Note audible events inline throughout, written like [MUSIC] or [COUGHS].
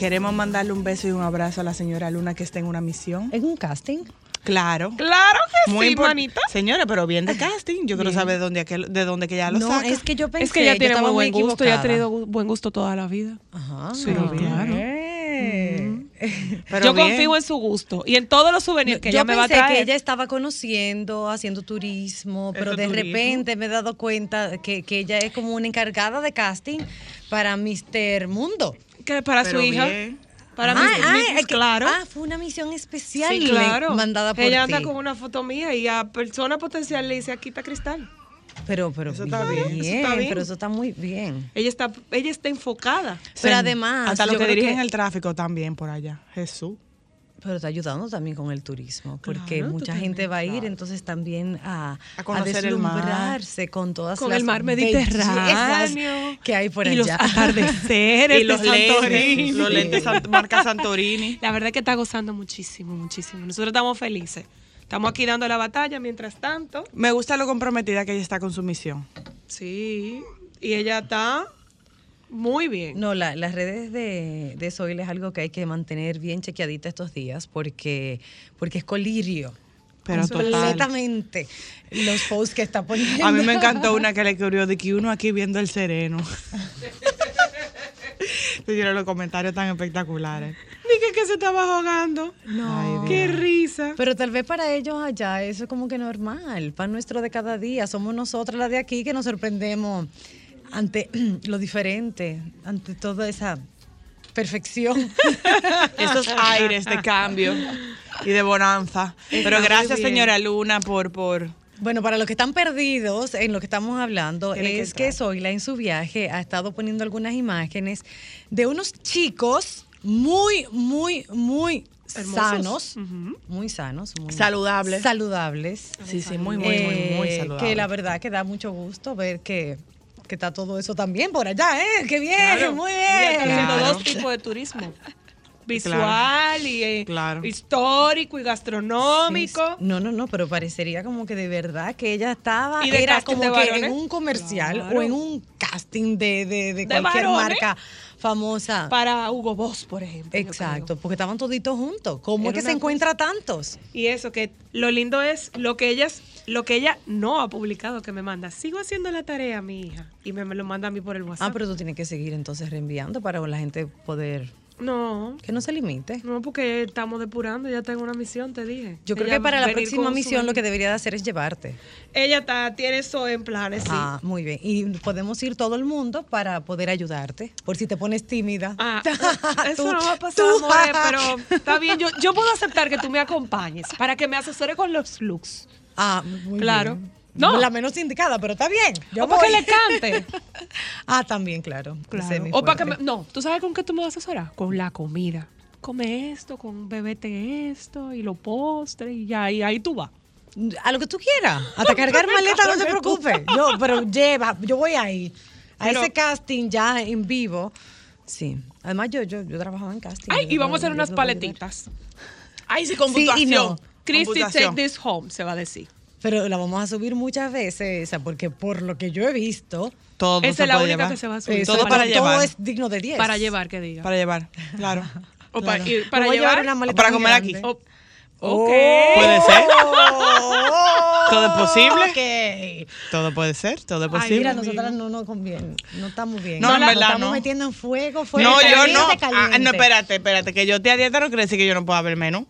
Queremos mandarle un beso y un abrazo a la señora Luna que está en una misión. ¿En un casting? Claro. Claro que sí, impor- manita. Señora, pero bien de [LAUGHS] casting. Yo quiero saber de dónde, aquel- de dónde que ella lo No, saca. es que yo pensé Es que ella tiene muy buen gusto y ha tenido gu- buen gusto toda la vida. Ajá. Sí, claro. Pero Yo bien. confío en su gusto y en todos los souvenirs que yo ella me va a pensé traer. que ella estaba conociendo, haciendo turismo, pero de turismo. repente me he dado cuenta que, que ella es como una encargada de casting para Mr. Mundo. Que para Pero su hija. bien. Para Ah, mí, ah, mi- es que- claro. Ah, fue una misión especial sí, claro. mandada por ella ti. anda con una foto mía y a persona potencial le dice, aquí está Cristal. Pero, pero Eso está bien, eso está bien. pero eso está muy bien. Ella está, ella está enfocada. Pero Sí. además, Hasta los que dirigen que- el tráfico también por allá. Jesús. Pero está ayudando también con el turismo, porque Claro, mucha gente va a ir entonces también a, A mar. deslumbrarse con todas Con las el mar Mediterráneo. que hay por y allá. los [LAUGHS] atardeceres Y los de Santorini. lentes, los lentes marca Santorini. [LAUGHS] La verdad es que está gozando muchísimo, muchísimo. Nosotros estamos felices. Estamos aquí dando la batalla mientras tanto. Me gusta lo comprometida que ella está con su misión. Sí. Y ella está muy bien. No, la- las redes de, de Soil es algo que hay que mantener bien chequeadita estos días porque, porque es colirio. Pero total. completamente los posts que está poniendo. A mí me encantó una que le escribió de que uno aquí viendo el sereno. [LAUGHS] Tuvieron los comentarios tan espectaculares. [LAUGHS] Dije que se estaba ahogando. No. Qué risa. Pero tal vez para ellos allá eso es como que normal, pan nuestro de cada día. Somos nosotras las de aquí que nos sorprendemos ante [CLEARS THROAT] lo diferente, ante toda esa perfección. [LAUGHS] Esos aires de cambio y de bonanza. Pero muy gracias, señora Luna, por, por Bueno, para los que están perdidos en lo que estamos hablando, Tiene que es que, entrar. Zoila en su viaje ha estado poniendo algunas imágenes de unos chicos muy, muy, muy Hermosos. sanos, muy sanos, muy Saludables. saludables. Sí, sí, muy, muy, muy, muy Eh, saludable. Que la verdad que da mucho gusto ver que, que está todo eso también por allá, ¿eh? ¡Qué bien! Claro. ¡Muy bien! haciendo Claro. dos tipos de turismo. Visual y eh, Claro. histórico y gastronómico. No, no, no, pero parecería como que de verdad que ella estaba, ¿Y de era como de que en un comercial o en un casting de, de, de De cualquier varones. marca famosa. Para Hugo Boss, por ejemplo. Exacto, porque estaban toditos juntos. ¿Cómo Era es que se encuentra tantos? Y eso, que lo lindo es lo que ellas, lo que ella no ha publicado, que me manda. Sigo haciendo la tarea, mi hija. Y me, me lo manda a mí por el WhatsApp. Ah, pero tú tienes que seguir entonces reenviando para la gente poder... No, Que no se limite. no, porque estamos depurando, ya tengo una misión, te dije. Yo creo Ella que para la próxima su misión lo que debería de hacer es llevarte. Ella está, tiene eso en planes, sí. Ah, muy bien. Y podemos ir todo el mundo para poder ayudarte. Por si te pones tímida. Ah, [LAUGHS] eso Tú- no va a pasar, tú- pero está bien. Yo, yo puedo aceptar que tú me acompañes para que me asesore con los looks. Ah, muy Claro. bien. No. La menos indicada, pero está bien. Yo o para que le cante. [LAUGHS] ah, también, claro. Claro. O para que me- No, ¿tú sabes con qué tú me vas a asesorar? Con la comida. Come esto, con bebete esto, y los postres, y ya, y ahí tú vas. A lo que tú quieras. Hasta cargar [LAUGHS] maleta, no se preocupe. Yo, pero lleva, yo voy ahí. A Pero- ese casting ya en vivo. Sí. Además, yo, yo, yo trabajaba en casting. Ay, y vamos a hacer unas paletitas. Ay, sí, con Sí y no. Christy, Computación. take this home, se va a decir. Pero la vamos a subir muchas veces, o sea, porque por lo que yo he visto, Todo Esa se es la única llevar. que se va a subir. Todo para todo llevar. es digno de 10. Para llevar, que diga. Para llevar, claro. [LAUGHS] o pa- Claro. y para llevar. una maleta o para comer aquí. o- Oh. ok. Puede ser. [LAUGHS] Todo es posible. ok. Todo puede ser, todo es Ay, posible. Mira, Dios nosotras no nos conviene. No estamos bien. No, Nos en verdad, estamos no. metiendo en fuego. fuego no, yo caliente, no. Ah, caliente. no, espérate, espérate, que yo esté a dieta no quiere decir que yo no pueda ver menú.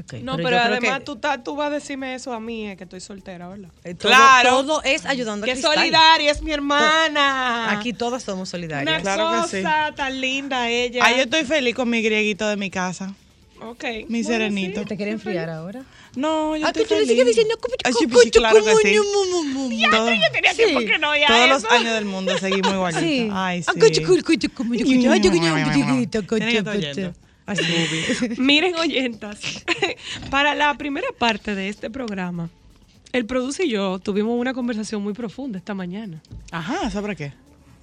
Ok, No, pero, creo además que, tú, tú vas a decirme eso a mí, eh, que estoy soltera, ¿verdad? eh, todo, Claro. Todo es ayudando a Qué Cristal. solidaria es mi hermana. Aquí todas somos Una solidarias. Claro que sí. cosa tan linda ella. Ay, yo estoy feliz con mi grieguito de mi casa. Ok. Mi Bueno, serenito. sí. ¿Te quiere enfriar ahora? No, yo Ah, estoy que tú le feliz. sigues diciendo como Ay, sí, como- sí, claro que sí. mu- Todo- Yo tenía tiempo que no oía todos los años del mundo seguimos igualitos. Sí. Ay, sí. [LAUGHS] Miren, oyentas, [LAUGHS] para la primera parte de este programa, el produce y yo tuvimos una conversación muy profunda esta mañana Ajá, ¿sobre qué?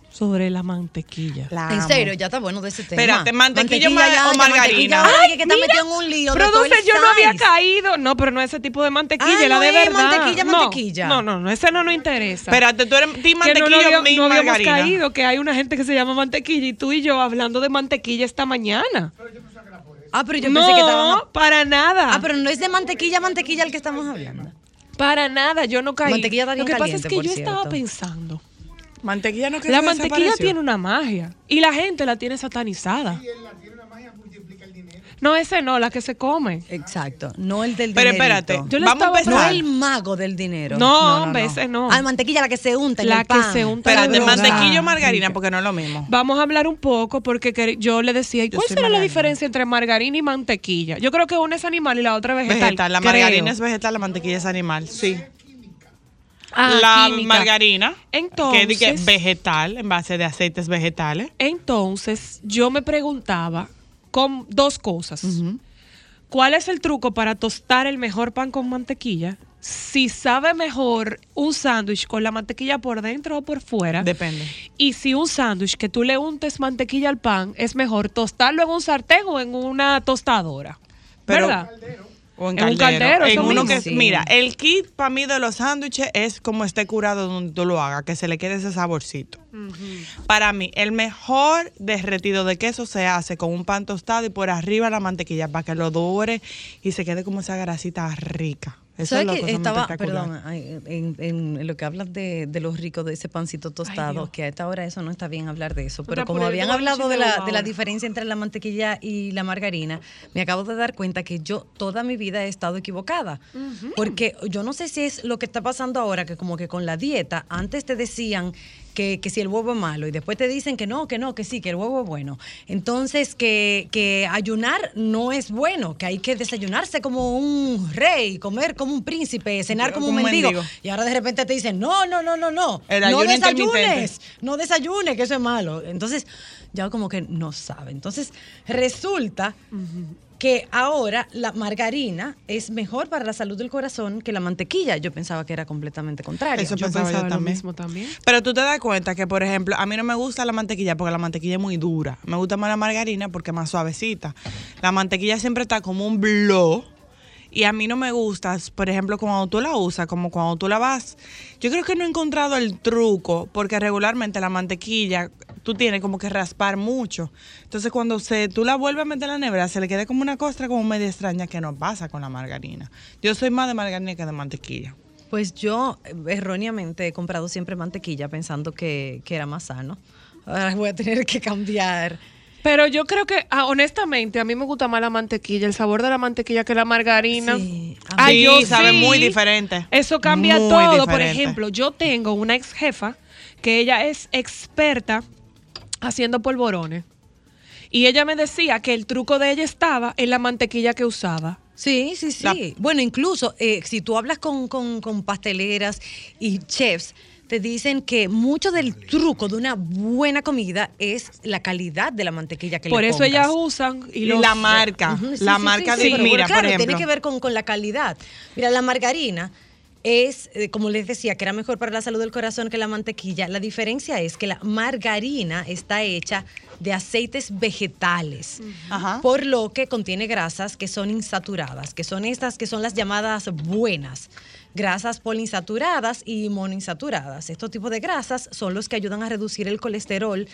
sobre la mantequilla. La En serio, ya está bueno de ese tema. Espérate, ¿mantequilla ya, o margarina? Ay, que está mira, metido en un lío Produce, yo no había caído. No, pero no ese tipo de mantequilla, Ah, la no de es verdad. mantequilla, No, mantequilla. No, no, no, ese no nos interesa. Espérate, tú eres no, mantequilla no, o habíamos- team no habíamos caído, que hay una gente que se llama mantequilla y tú y yo hablando de mantequilla esta mañana. Ah, pero yo no, pensé que estaban... para nada. Ah, pero no es de mantequilla, mantequilla el que estamos hablando. Para nada, yo no caí. Mantequilla está Lo que pasa es que yo estaba pensando. Mantequilla no La mantequilla tiene una magia y la gente la tiene satanizada. No, ese no, la que se come. Exacto, no el del Pero dinero. espérate, Yo le vamos a empezar. No el mago del dinero. No, hombre, ese no. Ah, mantequilla, la que se unta en La el que pan. se unta Espérate, Pero- mantequilla o margarina, porque no es lo mismo. Vamos a hablar un poco porque yo le decía, ¿y Yo cuál será la diferencia entre margarina y mantequilla? Yo creo que una es animal y la otra es vegetal. Vegetal. La creo. margarina es vegetal, la mantequilla es animal. Sí. Ah, la química. margarina, Entonces- que es de que vegetal, en base de aceites vegetales. Entonces, yo me preguntaba con dos cosas. ¿Cuál es el truco para tostar el mejor pan con mantequilla? Si sabe mejor un sándwich con la mantequilla por dentro o por fuera. Depende. Y si un sándwich que tú le untes mantequilla al pan, es mejor tostarlo en un sartén o en una tostadora. Pero- ¿Verdad? O en En un caldero. caldero, en uno que, Sí. mira, el kit para mí de los sándwiches es como esté curado donde tú lo hagas, que se le quede ese saborcito. Para mí, el mejor derretido de queso se hace con un pan tostado y por arriba la mantequilla para que lo dore y se quede como esa grasita rica. Eso ¿Sabes es que estaba, perdón, en, en- en lo que hablas de, de los ricos de ese pancito tostado, que a esta hora eso no está bien hablar de eso, pero como habían hablado de la, de la diferencia entre la mantequilla y la margarina, me acabo de dar cuenta que yo toda mi vida he estado equivocada, porque yo no sé si es lo que está pasando ahora, que como que con la dieta, antes te decían que, que si el huevo es malo y después te dicen que no, que no, que sí, que el huevo es bueno. Entonces, que, que ayunar no es bueno, que hay que desayunarse como un rey, comer como un príncipe, cenar como, Como un mendigo. mendigo. Y ahora de repente te dicen, no, no, no, no, no, El no desayunes, no desayunes, que eso es malo. Entonces, ya como que no sabe. Entonces, resulta que ahora la margarina es mejor para la salud del corazón que la mantequilla. Yo pensaba que era completamente contrario. Eso Yo pensaba yo pensaba lo también. mismo también. Pero tú te das cuenta que, por ejemplo, a mí no me gusta la mantequilla porque la mantequilla es muy dura. Me gusta más la margarina porque es más suavecita. La mantequilla siempre está como un blow. Y a mí no me gusta, por ejemplo, cuando tú la usas, como cuando tú la vas. Yo creo que no he encontrado el truco porque regularmente la mantequilla tú tienes como que raspar mucho. Entonces, cuando se, tú la vuelves a meter en la nevera, se le queda como una costra como media extraña que no pasa con la margarina. Yo soy más de margarina que de mantequilla. Pues yo eh, erróneamente he comprado siempre mantequilla pensando que, que era más sano. Ahora voy a tener que cambiar. Pero yo creo que, ah, honestamente, a mí me gusta más la mantequilla, el sabor de la mantequilla que la margarina. Sí, a mí- Ay, Sí, yo sabe sí. muy diferente. Eso cambia Muy todo. Por ejemplo, yo tengo una ex jefa que ella es experta haciendo polvorones. Y ella me decía que el truco de ella estaba en la mantequilla que usaba. Sí, sí, sí. La- Bueno, incluso eh, si tú hablas con, con- con pasteleras y chefs, te dicen que mucho del truco de una buena comida es la calidad de la mantequilla que Por le eso pongas. ellas usan y los- la marca, sí, la sí, marca sí, de, sí, pero mira, claro, por ejemplo. tiene que ver con, con la calidad. Mira, la margarina es, eh, como les decía, que era mejor para la salud del corazón que la mantequilla. La diferencia es que la margarina está hecha de aceites vegetales, Ajá. por lo que contiene grasas que son insaturadas, que son estas que son las llamadas buenas. Grasas poliinsaturadas y monoinsaturadas. Estos tipos de grasas son los que ayudan a reducir el colesterol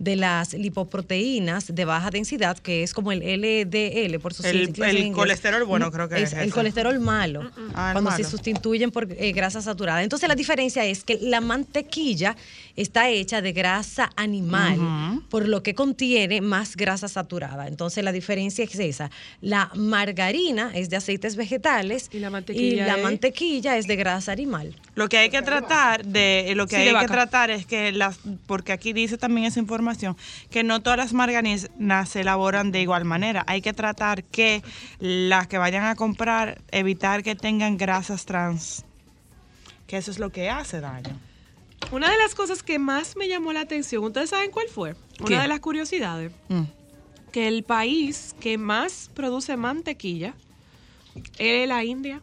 de las lipoproteínas de baja densidad, que es como el LDL por sus El- el colesterol bueno, Mm, creo que es el colesterol malo, Ah, el cuando se sustituyen por eh, grasa saturada. Entonces la diferencia es que la mantequilla está hecha de grasa animal, por lo que contiene más grasa saturada. Entonces la diferencia es esa. La margarina es de aceites vegetales Y la mantequilla la es- mantequilla es de grasa animal. Lo que hay que tratar de lo que Sí, hay que tratar es que las porque aquí dice también esa información que no todas las margarinas se elaboran de igual manera. Hay que tratar que las que vayan a comprar evitar que tengan grasas trans. Que eso es lo que hace daño. Una de las cosas que más me llamó la atención, ¿ustedes saben cuál fue? ¿Qué? Una de las curiosidades, Mm. que el país que más produce mantequilla es la India.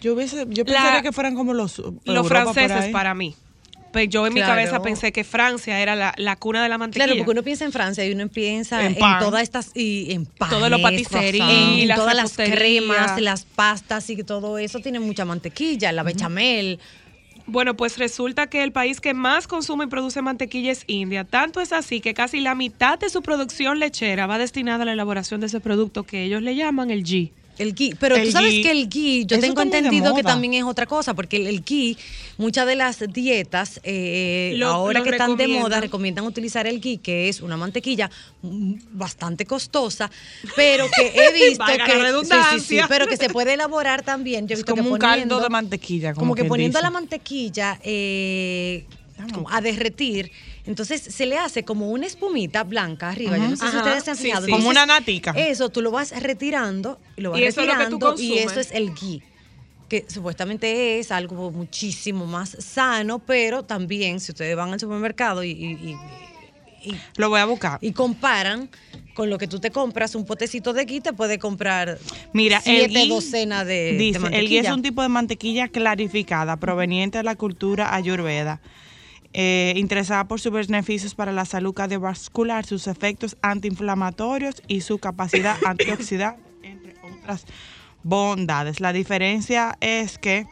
Yo hubiese, yo La- pensaría que fueran como los Los Europa franceses para mí. Pues yo en mi cabeza pensé que Francia era la, la cuna de la mantequilla. Claro, porque uno piensa en Francia y uno piensa En todas estas y en panes, Todo lo patisserie, en las todas las cremas, las pastas y todo eso tiene mucha mantequilla, la bechamel. Bueno, pues resulta que el país que más consume y produce mantequilla es India. Tanto es así que casi la mitad de su producción lechera va destinada a la elaboración de ese producto que ellos le llaman el ghee. El ghee, pero El tú sabes ghee. que el ghee, yo Eso tengo entendido que también es otra cosa, porque el, el ghee, muchas de las dietas, eh, Lo- ahora lo que están de moda, recomiendan. utilizar el ghee, que es una mantequilla mm, bastante costosa, pero que he [LAUGHS] visto que, sí, sí, sí, redundancia. pero que se puede elaborar también. Yo he Es visto como que un caldo poniendo- de mantequilla, como Como que poniendo dice. la mantequilla eh, a derretir, entonces se le hace como una espumita blanca arriba. Yo no sé si ustedes se han fijado. sí. Como Entonces, una natica. Eso tú lo vas retirando y lo vas Y eso es lo que tú retirando y consumes. eso es el ghee que supuestamente es algo muchísimo más sano, pero también si ustedes van al supermercado y, y- y- y- Lo voy a buscar. y comparan con lo que tú te compras, un potecito de ghee te puede comprar Mira, el siete ghee, docenas de, de dice, el ghee mantequilla. es un tipo de mantequilla clarificada proveniente de la cultura ayurveda. Eh, interesada por sus beneficios para la salud cardiovascular, sus efectos antiinflamatorios y su capacidad [COUGHS] antioxidante, entre otras bondades. La diferencia es que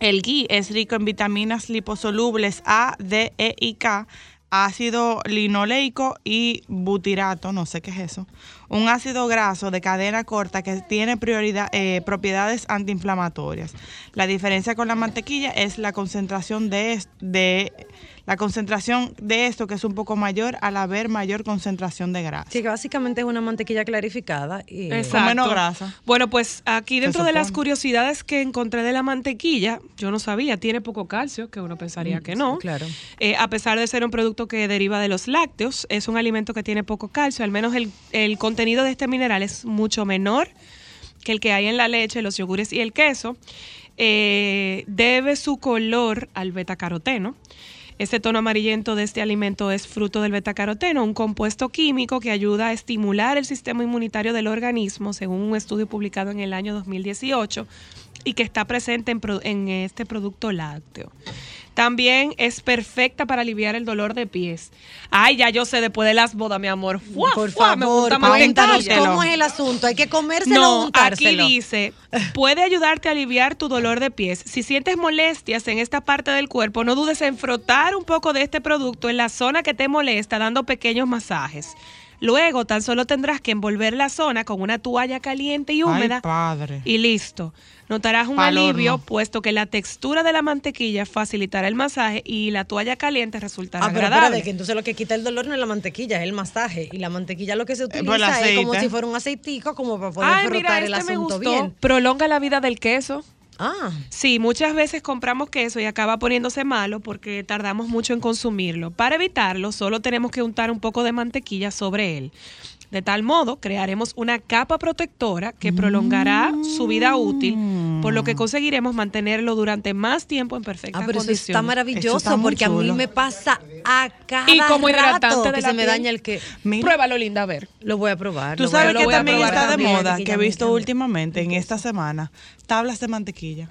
el ghee es rico en vitaminas liposolubles A, D, E y K, ácido linoleico y butirato, no sé qué es eso. Un ácido graso de cadena corta que tiene prioridad, eh, propiedades antiinflamatorias. La diferencia con la mantequilla es la concentración de, de la concentración de esto que es un poco mayor al haber mayor concentración de grasa. Sí, que básicamente es una mantequilla clarificada y Exacto. menos grasa. Bueno, pues aquí dentro de las curiosidades que encontré de la mantequilla, yo no sabía, tiene poco calcio, que uno pensaría que no. claro. Eh, a pesar de ser un producto que deriva de los lácteos, es un alimento que tiene poco calcio, al menos el, el contenido de este mineral es mucho menor que el que hay en la leche, los yogures y el queso. Eh, debe su color al betacaroteno. Este tono amarillento de este alimento es fruto del betacaroteno, un compuesto químico que ayuda a estimular el sistema inmunitario del organismo, según un estudio publicado en el año 2018 y que está presente en, en este producto lácteo. También es perfecta para aliviar el dolor de pies. Ay, ya yo sé después de las bodas, mi amor. ¡Fua, Por fua! Me favor, gusta cuéntanos cómo es el asunto. Hay que comérselo No, aquí dice, puede ayudarte a aliviar tu dolor de pies. Si sientes molestias en esta parte del cuerpo, no dudes en frotar un poco de este producto en la zona que te molesta, dando pequeños masajes. Luego, tan solo tendrás que envolver la zona con una toalla caliente y húmeda Ay, padre. y listo. Notarás un alivio, puesto que la textura de la mantequilla facilitará el masaje y la toalla caliente resultará Ah, pero agradable. espérate, que entonces lo que quita el dolor no es la mantequilla, es el masaje. Y la mantequilla lo que se el utiliza es como si fuera un aceitico, como para poder Ay, frotar mira, el este me asunto gustó. bien. Prolonga la vida del queso. Ah, Sí, muchas veces compramos queso y acaba poniéndose malo porque tardamos mucho en consumirlo. Para evitarlo, solo tenemos que untar un poco de mantequilla sobre él. De tal modo, crearemos una capa protectora que prolongará su vida útil, por lo que conseguiremos mantenerlo durante más tiempo en perfectas Ah, pero eso condiciones. está Eso maravilloso está porque a mí me pasa a cada Y como hidratante rato de que la se me daña el que Mira, Pruébalo, linda, a ver. lo voy a probar. Tú a- sabes lo que voy a también está de también, moda, que he visto últimamente en esta semana, tablas de mantequilla.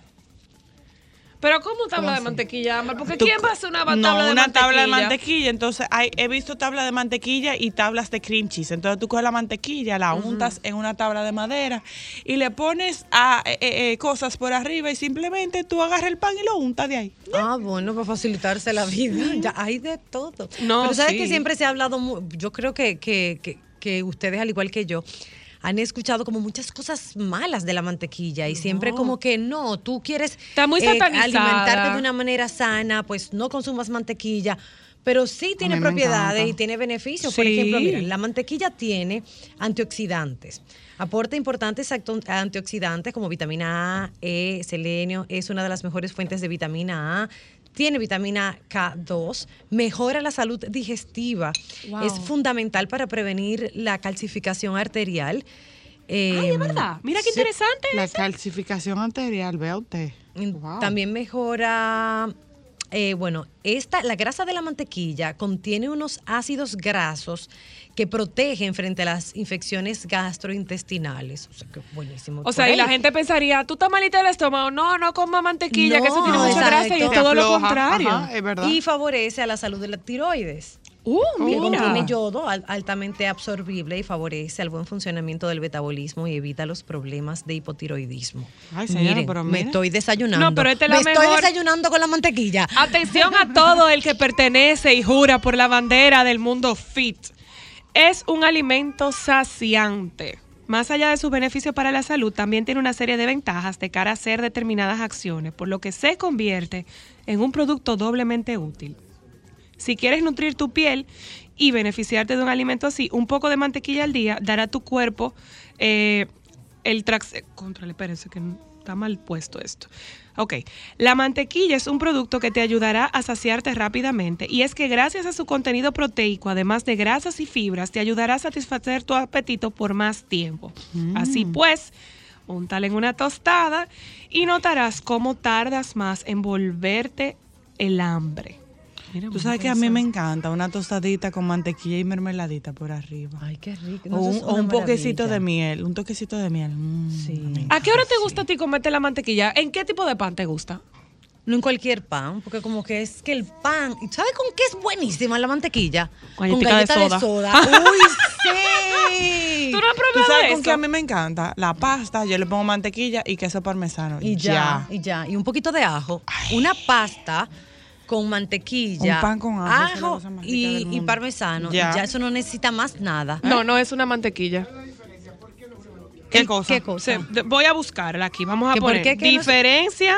Pero ¿cómo tabla de mantequilla, Amar? Porque ¿quién va a hacer una no, tabla de una mantequilla? tabla de mantequilla. Entonces, hay, he visto tabla de mantequilla y tablas de cream cheese. Entonces, tú coges la mantequilla, la untas en una tabla de madera y le pones a, eh, eh, cosas por arriba y simplemente tú agarras el pan y lo untas de ahí. Ah, bueno, para facilitarse la vida. Ya hay de todo. No, Pero sabes sí. que siempre se ha hablado, yo creo que, que, que, que ustedes, al igual que yo, han escuchado como muchas cosas malas de la mantequilla y siempre como que no, tú quieres Está muy satanizada. alimentarte de una manera sana, pues no consumas mantequilla. Pero sí tiene propiedades y tiene beneficios. Por ejemplo, mira, la mantequilla tiene antioxidantes. Aporta importantes antioxidantes como vitamina A, E, selenio. Es una de las mejores fuentes de vitamina A. Tiene vitamina K2, mejora la salud digestiva. Wow. Es fundamental para prevenir la calcificación arterial. Ay, Eh, de verdad. Mira qué sí. interesante. La calcificación arterial, vea usted. Wow. También mejora, eh, bueno, esta, la grasa de la mantequilla contiene unos ácidos grasos que protegen frente a las infecciones gastrointestinales. O sea, que buenísimo. O sea, y la gente pensaría, tú estás malita del estómago. No, no coma mantequilla, que eso tiene mucha grasa y es todo lo contrario. ajá, es verdad. Y favorece a la salud de la tiroides. Uh, que mira. contiene yodo al- altamente absorbible y favorece al buen funcionamiento del metabolismo y evita los problemas de hipotiroidismo. Ay, señora, Miren, pero me estoy desayunando. No, pero esta es la me estoy desayunando con la mantequilla. Atención a todo el que pertenece y jura por la bandera del mundo fit. Es un alimento saciante. Más allá de sus beneficios para la salud, también tiene una serie de ventajas de cara a hacer determinadas acciones, por lo que se convierte en un producto doblemente útil. Si quieres nutrir tu piel y beneficiarte de un alimento así, un poco de mantequilla al día dará a tu cuerpo eh, el trax... Contra, espérense que está mal puesto esto. Ok, la mantequilla es un producto que te ayudará a saciarte rápidamente y es que gracias a su contenido proteico, además de grasas y fibras, te ayudará a satisfacer tu apetito por más tiempo. Así pues, úntala en una tostada y notarás cómo tardas más en volverte el hambre. Mira, Tú sabes que a mí me encanta una tostadita con mantequilla y mermeladita por arriba. Ay, qué rico. o un, o un poquecito de miel, un toquecito de miel. Mm, Sí. ¿A qué hora te gusta a ti comerte la mantequilla? ¿En qué tipo de pan te gusta? No en cualquier pan, porque como que es que el pan, ¿y ¿sabes con qué es buenísima la mantequilla? Con con de galleta de soda. [LAUGHS] Uy, [LAUGHS] sí. ¿Tú no has ¿Tú probado sabes eso? con qué a mí me encanta? La pasta, yo le pongo mantequilla y queso parmesano. Y ya, y ya, y un poquito de ajo. Una pasta con mantequilla, Un pan con ajo, ajo y, y parmesano. Ya. Ya eso no necesita más nada. No, no es una mantequilla. ¿Qué ¿Y cosa? ¿Qué cosa? Se- voy a buscarla aquí. Vamos a ¿Que por poner qué no se- diferencia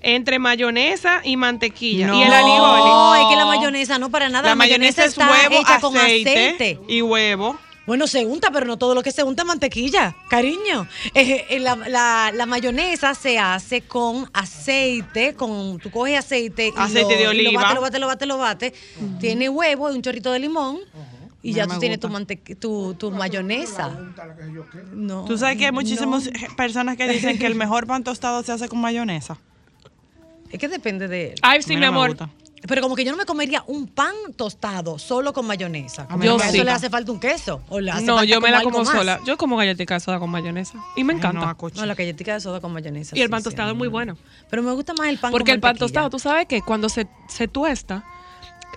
entre mayonesa y mantequilla. No. Y el No, alioli. es que la mayonesa no para nada. La mayonesa es está huevo, hecha con aceite, aceite. y huevo. Bueno, se unta, pero no todo lo que se unta es mantequilla, cariño. Eh, eh, la, la- la mayonesa se hace con aceite, con tú coges aceite, y Aceite lo, de y oliva. lo bate, lo bate, lo bate, lo bate. Tiene huevo y un chorrito de limón. Y No ya tú tienes tu, mante- tu, tu mayonesa. No, Tú sabes que hay muchísimas no. [LAUGHS] personas que dicen que el mejor pan tostado se hace con mayonesa. Es que depende de... Ay, sí, mi amor. gusta. Pero como que yo no me comería un pan tostado solo con mayonesa. Como Yo que sí. eso le hace falta un queso. O le hace No, falta yo me la como más. sola. Yo como galletita de soda con mayonesa. Y me Ay, encanta. no, la galletita de soda con mayonesa. y el pan tostado es muy bueno. Pero me gusta más el pan Porque con el pan tostado, tú sabes que cuando se, se tuesta,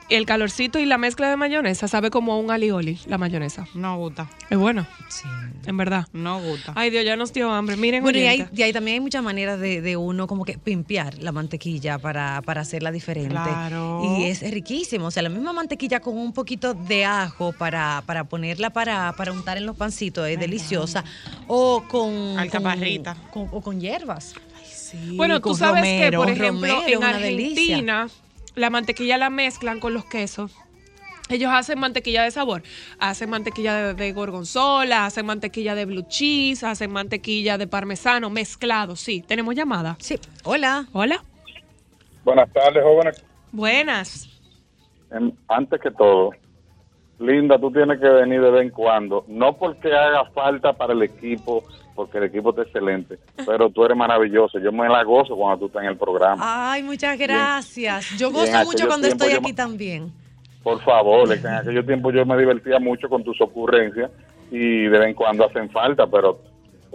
el calorcito y la mezcla de mayonesa sabe como a un alioli, la mayonesa. No gusta. Es bueno, Sí. en verdad. No gusta. Ay, Dios, ya nos dio hambre. Miren, Bueno, y hay, y hay también hay muchas maneras de, de uno como que pimpear la mantequilla para, para hacerla diferente. Claro. Y es riquísimo. O sea, la misma mantequilla con un poquito de ajo para, para ponerla para, para untar en los pancitos es deliciosa. O con... Alcaparrita. con- con- o con hierbas. Sí, Bueno, tú con sabes que, romero. por ejemplo, romero, en una delicia. La mantequilla la mezclan con los quesos. Ellos hacen mantequilla de sabor. Hacen mantequilla de, de gorgonzola, hacen mantequilla de blue cheese, hacen mantequilla de parmesano, mezclado. Sí, tenemos llamada. Sí. Hola. Hola. Buenas tardes, jóvenes. Buenas. Em, antes que todo, Linda, tú tienes que venir de vez en cuando. No porque haga falta para el equipo, porque el equipo está excelente, [LAUGHS] pero tú eres maravilloso. Yo me la gozo cuando tú estás en el programa. Ay, muchas gracias. Yo gozo mucho cuando estoy aquí también. Por favor, es que en aquellos tiempos yo me divertía mucho con tus ocurrencias y de vez en cuando hacen falta, pero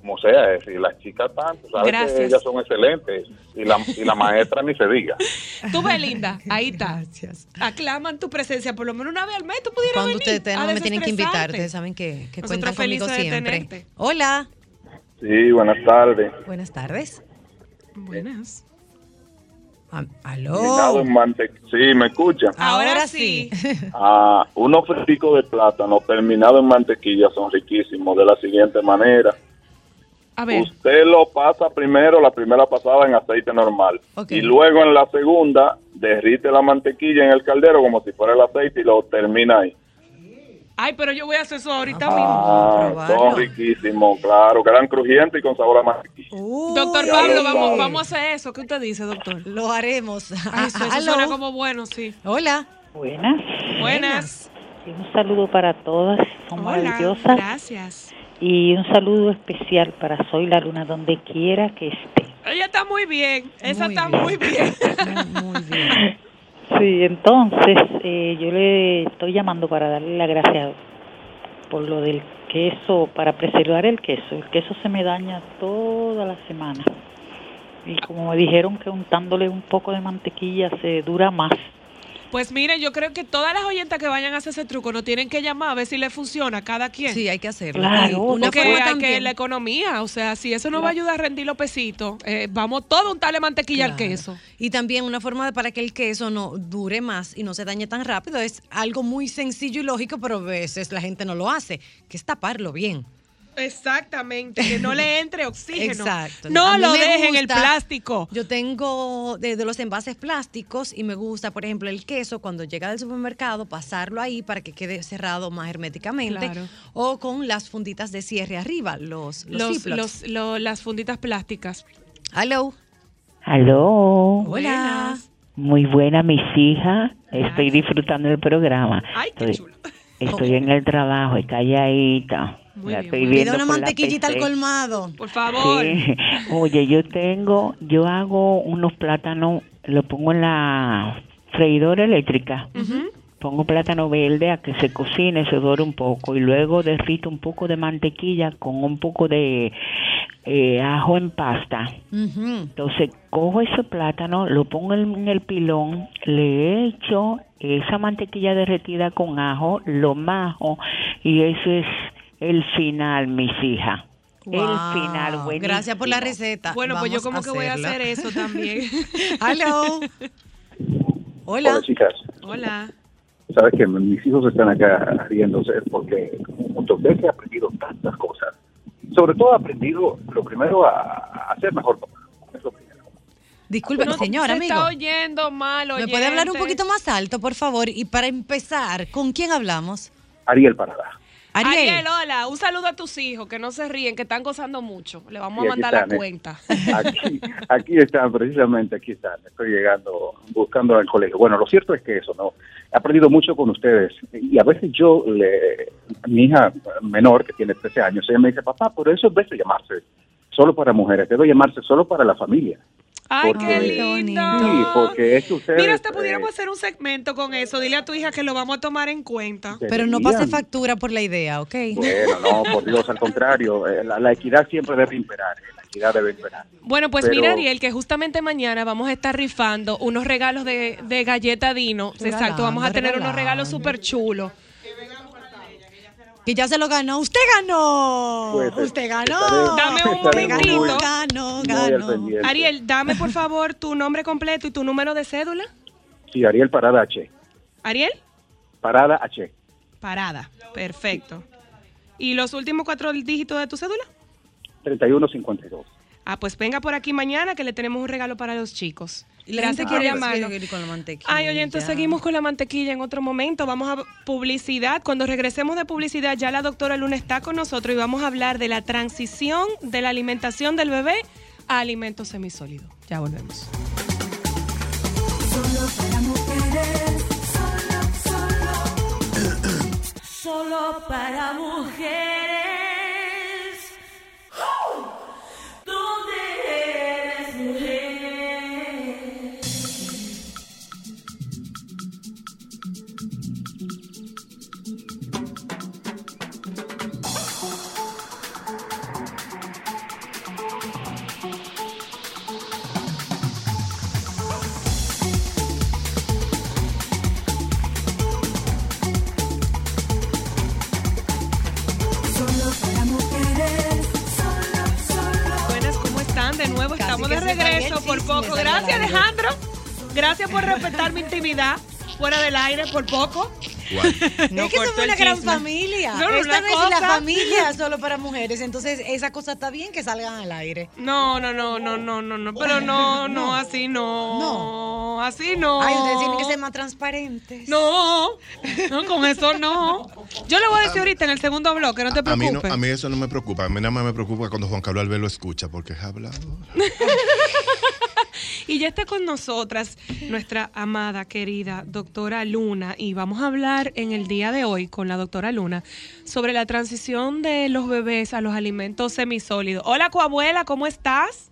como sea, es decir, las chicas están, tú sabes Gracias. que ellas son excelentes y la, y la maestra ni se diga. [LAUGHS] Tú ves, linda, ahí está. Gracias. Aclaman tu presencia por lo menos una vez al mes. Tú pudieras Cuando venir ustedes no me tienen que invitar, ustedes saben que, que cuentan conmigo siempre. tenerte. Hola, Sí, buenas tardes. buenas tardes. Buenas. Ah, Terminado Aló. Sí, ¿me escucha? Ahora sí. [LAUGHS] Ah, unos friticos de plátano terminados en mantequilla son riquísimos de la siguiente manera. A ver. Usted lo pasa primero, la primera pasada en aceite normal. Y luego en la segunda, derrite la mantequilla en el caldero como si fuera el aceite y lo termina ahí. Ay, pero yo voy a hacer eso ahorita mismo. Ah, probarlo. son riquísimos, claro. Quedan crujientes y con sabor a mantequilla. Uh, Doctor Pablo, lo vamos, vamos a hacer eso. ¿Qué usted dice, doctor? Lo haremos. Ay, eso, eso [LAUGHS] suena como bueno, sí. Hola. Buenas, Buenas. Y un saludo para todas, son Hola. maravillosas. Gracias. Y un saludo especial para Soy la Luna, donde quiera que esté. Ella está muy bien. Esa Muy está bien. muy bien. Muy, muy bien. [LAUGHS] Sí, entonces eh, yo le estoy llamando para darle las gracias por lo del queso, para preservar el queso. El queso se me daña toda la semana. Y como me dijeron que untándole un poco de mantequilla se dura más. Pues miren, yo creo que todas las oyentas que vayan a hacer ese truco no tienen que llamar a ver si le funciona a cada quien. Sí, hay que hacerlo. Claro, una Porque forma hay que también. la economía, o sea, si eso no va a ayudar a rendir los pesitos, eh, vamos todo a untarle mantequilla al queso. Y también una forma de para que el queso no dure más y no se dañe tan rápido es algo muy sencillo y lógico, pero a veces la gente no lo hace, que es taparlo bien. Exactamente, que no le [LAUGHS] entre oxígeno. Exacto. No lo dejen en el plástico. Yo tengo de, de los envases plásticos y me gusta, por ejemplo, el queso cuando llega del supermercado, pasarlo ahí para que quede cerrado más herméticamente. Claro. O con las funditas de cierre arriba, los, los, Los, Ziplocs. los- lo- las funditas plásticas. Hello. Aló. Hola. Buenas. Muy buena, mis hijas. Estoy disfrutando del programa. Ay, qué Estoy- chulo. Estoy en el trabajo y calladita. Muy La bien, estoy muy bien. Pide viendo una mantequillita al colmado. Por favor. Sí. [LAUGHS] Oye, yo tengo, yo hago unos plátanos, lo pongo en la freidora eléctrica. Pongo plátano verde a que se cocine, se dore un poco y luego derrito un poco de mantequilla con un poco de eh, ajo en pasta. Entonces cojo ese plátano, lo pongo en, en el pilón, le echo esa mantequilla derretida con ajo, lo majo y eso es el final, mis hijas. El final, buenísimo. Gracias por la receta. Bueno, pues yo como que voy a hacer eso también. [LAUGHS] Hello. Hola. chicas. Hola. Sabes que mis hijos están acá riéndose porque junto a ustedes he aprendido tantas cosas. Sobre todo he aprendido, lo primero, a, a ser mejor papá. Es lo primero. Disculpe, No, señor, se amigo. está oyendo mal, ¿Me puede hablar un poquito más alto, por favor? Y para empezar, ¿con quién hablamos? Ariel Parada. Ariel. Ariel, hola. Un saludo a tus hijos que no se ríen, que están gozando mucho. Le vamos Sí, a mandar la ¿eh? cuenta. [LAUGHS] Aquí, aquí están, precisamente aquí están. Estoy llegando, buscando al colegio. Bueno, lo cierto es que eso, ¿no? He aprendido mucho con ustedes. Y a veces yo, le, mi hija menor, que tiene 13 años, ella me dice, papá, por eso es de llamarse solo para mujeres, debe llamarse solo para la familia. Ay, Porque- qué lindo. Sí, porque es que ustedes... Mira, hasta eh, pudiéramos hacer un segmento con eso. Dile a tu hija que lo vamos a tomar en cuenta. Pero no pase factura por la idea, ¿ok? Bueno, no, por Dios, al contrario, eh, la, la equidad siempre debe imperar, eh, la equidad debe imperar. Bueno, pues Pero- mira, Ariel, que justamente mañana vamos a estar rifando unos regalos de, de galleta Dino. Regalando, Exacto, vamos a tener unos regalos súper chulos. Que ya se lo ganó. ¡Usted ganó! Pues, eh, ¡Usted ganó! estaré- Dame un momentito. muy- Ganó, ganó. Ariel, dame por favor tu nombre completo y tu número de cédula. Sí, Ariel Parada H. Ariel, Parada H. parada. Perfecto. ¿Y los últimos cuatro dígitos de tu cédula? 3152. Ah, pues venga por aquí mañana que le tenemos un regalo para los chicos. Y la Gracias gente quiere, llamarnos. quiere ir con la mantequilla. Ay, oye, entonces seguimos con la mantequilla en otro momento. Vamos a publicidad. Cuando regresemos de publicidad, ya la doctora Luna está con nosotros y vamos a hablar de la transición de la alimentación del bebé a alimentos semisólidos. Ya volvemos. Solo para mujeres, solo, solo. [CLEARS THROAT] solo para mujeres. Fuera del aire por poco. [LAUGHS] No es que somos una gran chisme. familia. No, no, Esta no es la cosa. familia [LAUGHS] solo para mujeres. Entonces, esa cosa está bien que salgan al aire. No, no, no, no, no, no, no, pero no, no, así no. No. así no. Ay, ustedes tienen que ser más transparentes. No, no, con eso no. Yo le voy a decir ahorita en el segundo bloque, no te A mí, no- preocupes. a mí eso no me preocupa. A mí nada más me preocupa cuando Juan Carlos Albert lo escucha, porque es hablado. [LAUGHS] Y ya está con nosotras nuestra amada, querida doctora Luna. Y vamos a hablar en el día de hoy con la doctora Luna sobre la transición de los bebés a los alimentos semisólidos. Hola, coabuela, ¿cómo estás?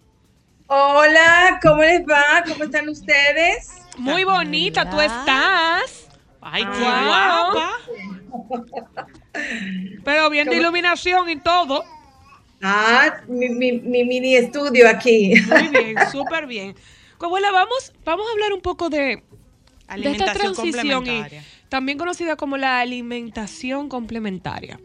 Hola, ¿cómo les va? ¿Cómo están ustedes? Muy bonita, tú estás. Ay, qué Wow. guapa. Pero bien de iluminación y todo. Ah, mi, mi- mi mini estudio aquí. Muy bien, súper bien. Coabuela, vamos, vamos a hablar un poco de, de esta Alimentación transición y también conocida como la alimentación complementaria.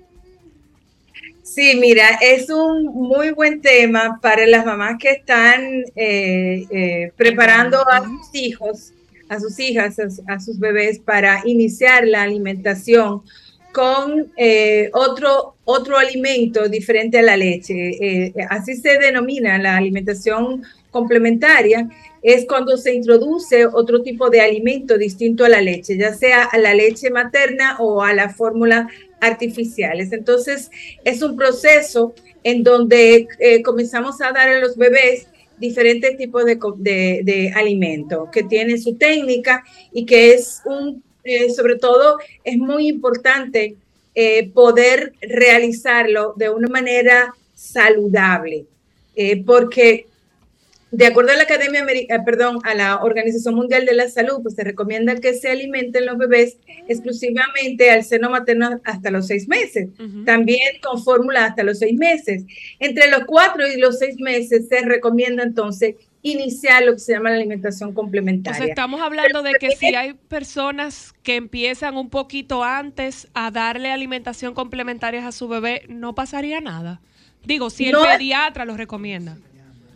Sí, mira, es un muy buen tema para las mamás que están eh, eh, preparando a sus hijos, a sus hijas, a, su- a sus bebés para iniciar la alimentación con eh, otro, otro alimento diferente a la leche. Eh, así se denomina la alimentación complementaria. Es cuando se introduce otro tipo de alimento distinto a la leche, ya sea a la leche materna o a la fórmula artificiales. Entonces, es un proceso en donde eh, comenzamos a dar a los bebés diferentes tipos de, de, alimentos que tienen su técnica y que es un, eh, sobre todo, es muy importante eh, poder realizarlo de una manera saludable, porque de acuerdo a la Academia, eh, perdón, a la Organización Mundial de la Salud, pues se recomienda que se alimenten los bebés exclusivamente al seno materno hasta los seis meses. También con fórmula hasta los seis meses. Entre los cuatro y los seis meses se recomienda entonces iniciar lo que se llama la alimentación complementaria. estamos hablando de que si hay personas que empiezan un poquito antes a darle alimentación complementaria a su bebé, no pasaría nada. Digo, si el No pediatra lo recomienda.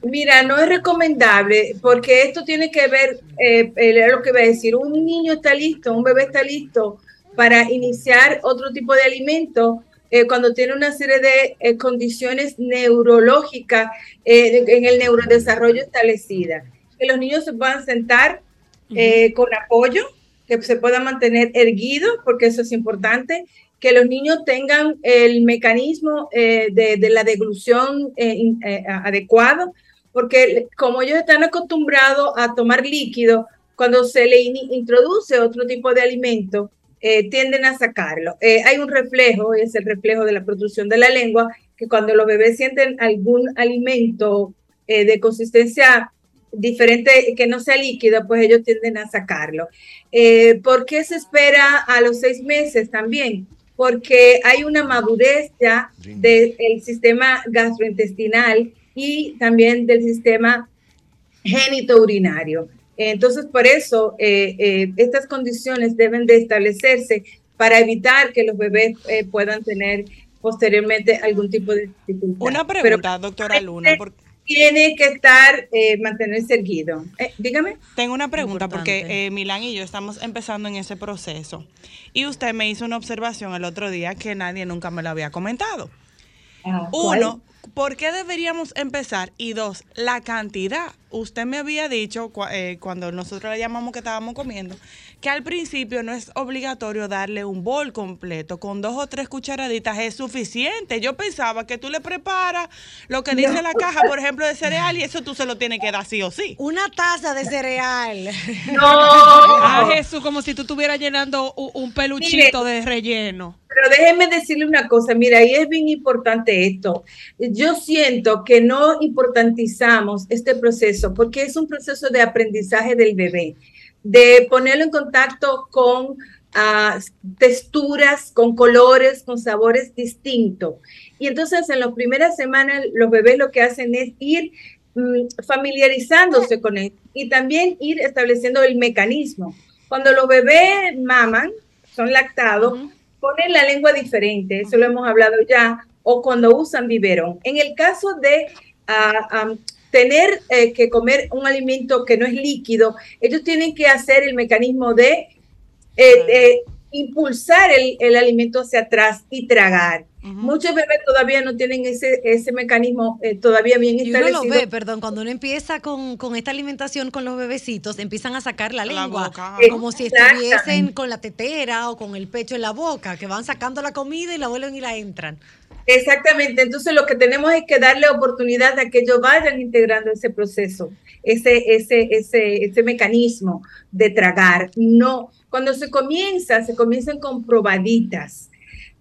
Mira, no es recomendable porque esto tiene que ver, eh, eh, lo que voy a decir, un niño está listo, un bebé está listo para iniciar otro tipo de alimento eh, cuando tiene una serie de eh, condiciones neurológicas en el neurodesarrollo establecida. Que los niños se puedan sentar con apoyo, que se puedan mantener erguidos, porque eso es importante, que los niños tengan el mecanismo eh, de, de la deglución eh, eh, adecuado, porque como ellos están acostumbrados a tomar líquido, cuando se le in- introduce otro tipo de alimento, eh, tienden a sacarlo. Eh, hay un reflejo, es el reflejo de la producción de la lengua, que cuando los bebés sienten algún alimento eh, de consistencia diferente, que no sea líquido, pues ellos tienden a sacarlo. ¿Por qué se espera a los seis meses también? Porque hay una madurez ya del sistema gastrointestinal y también del sistema genitourinario. Entonces, por eso eh, eh, estas condiciones deben de establecerse para evitar que los bebés eh, puedan tener posteriormente algún tipo de dificultad. Una Pero pregunta, doctora Luna. por- tiene que estar, eh, mantenerse erguido. Eh, dígame. Tengo una pregunta porque eh, Milán y yo estamos empezando en ese proceso. Y usted me hizo una observación el otro día que nadie nunca me lo había comentado. Uno, ¿por qué deberíamos empezar? Y dos, la cantidad. Usted me había dicho eh, cuando nosotros le llamamos que estábamos comiendo que al principio no es obligatorio darle un bol completo, con dos o tres cucharaditas es suficiente. Yo pensaba que tú le preparas lo que dice la caja, por ejemplo, de cereal y eso tú se lo tienes que dar sí o sí. Una taza de cereal. No. Ah, Jesús, como si tú estuvieras llenando un, peluchito de relleno. Pero déjenme decirle una cosa, mira, y es bien importante esto. Yo siento que no importantizamos este proceso porque es un proceso de aprendizaje del bebé, de ponerlo en contacto con ah, texturas, con colores, con sabores distintos. Y entonces en las primeras semanas los bebés lo que hacen es ir mm, familiarizándose con él y también ir estableciendo el mecanismo. Cuando los bebés maman, son lactados, ponen la lengua diferente, eso lo hemos hablado ya, o cuando usan biberón. En el caso de am, tener eh, que comer un alimento que no es líquido, ellos tienen que hacer el mecanismo de, eh, de impulsar el, el alimento hacia atrás y tragar. Muchos bebés todavía no tienen ese, ese mecanismo eh, todavía bien Y uno lo establecido. ve, perdón, cuando uno empieza con, con esta alimentación con los bebecitos, empiezan a sacar la La lengua, boca. como si Exactamente. estuviesen con la tetera o con el pecho en la boca, que van sacando la comida y la vuelven y la entran. Exactamente, entonces lo que tenemos es que darle oportunidad a que ellos vayan integrando ese proceso, ese, ese, ese, ese mecanismo de tragar. No, cuando se comienza, se comienzan con probaditas.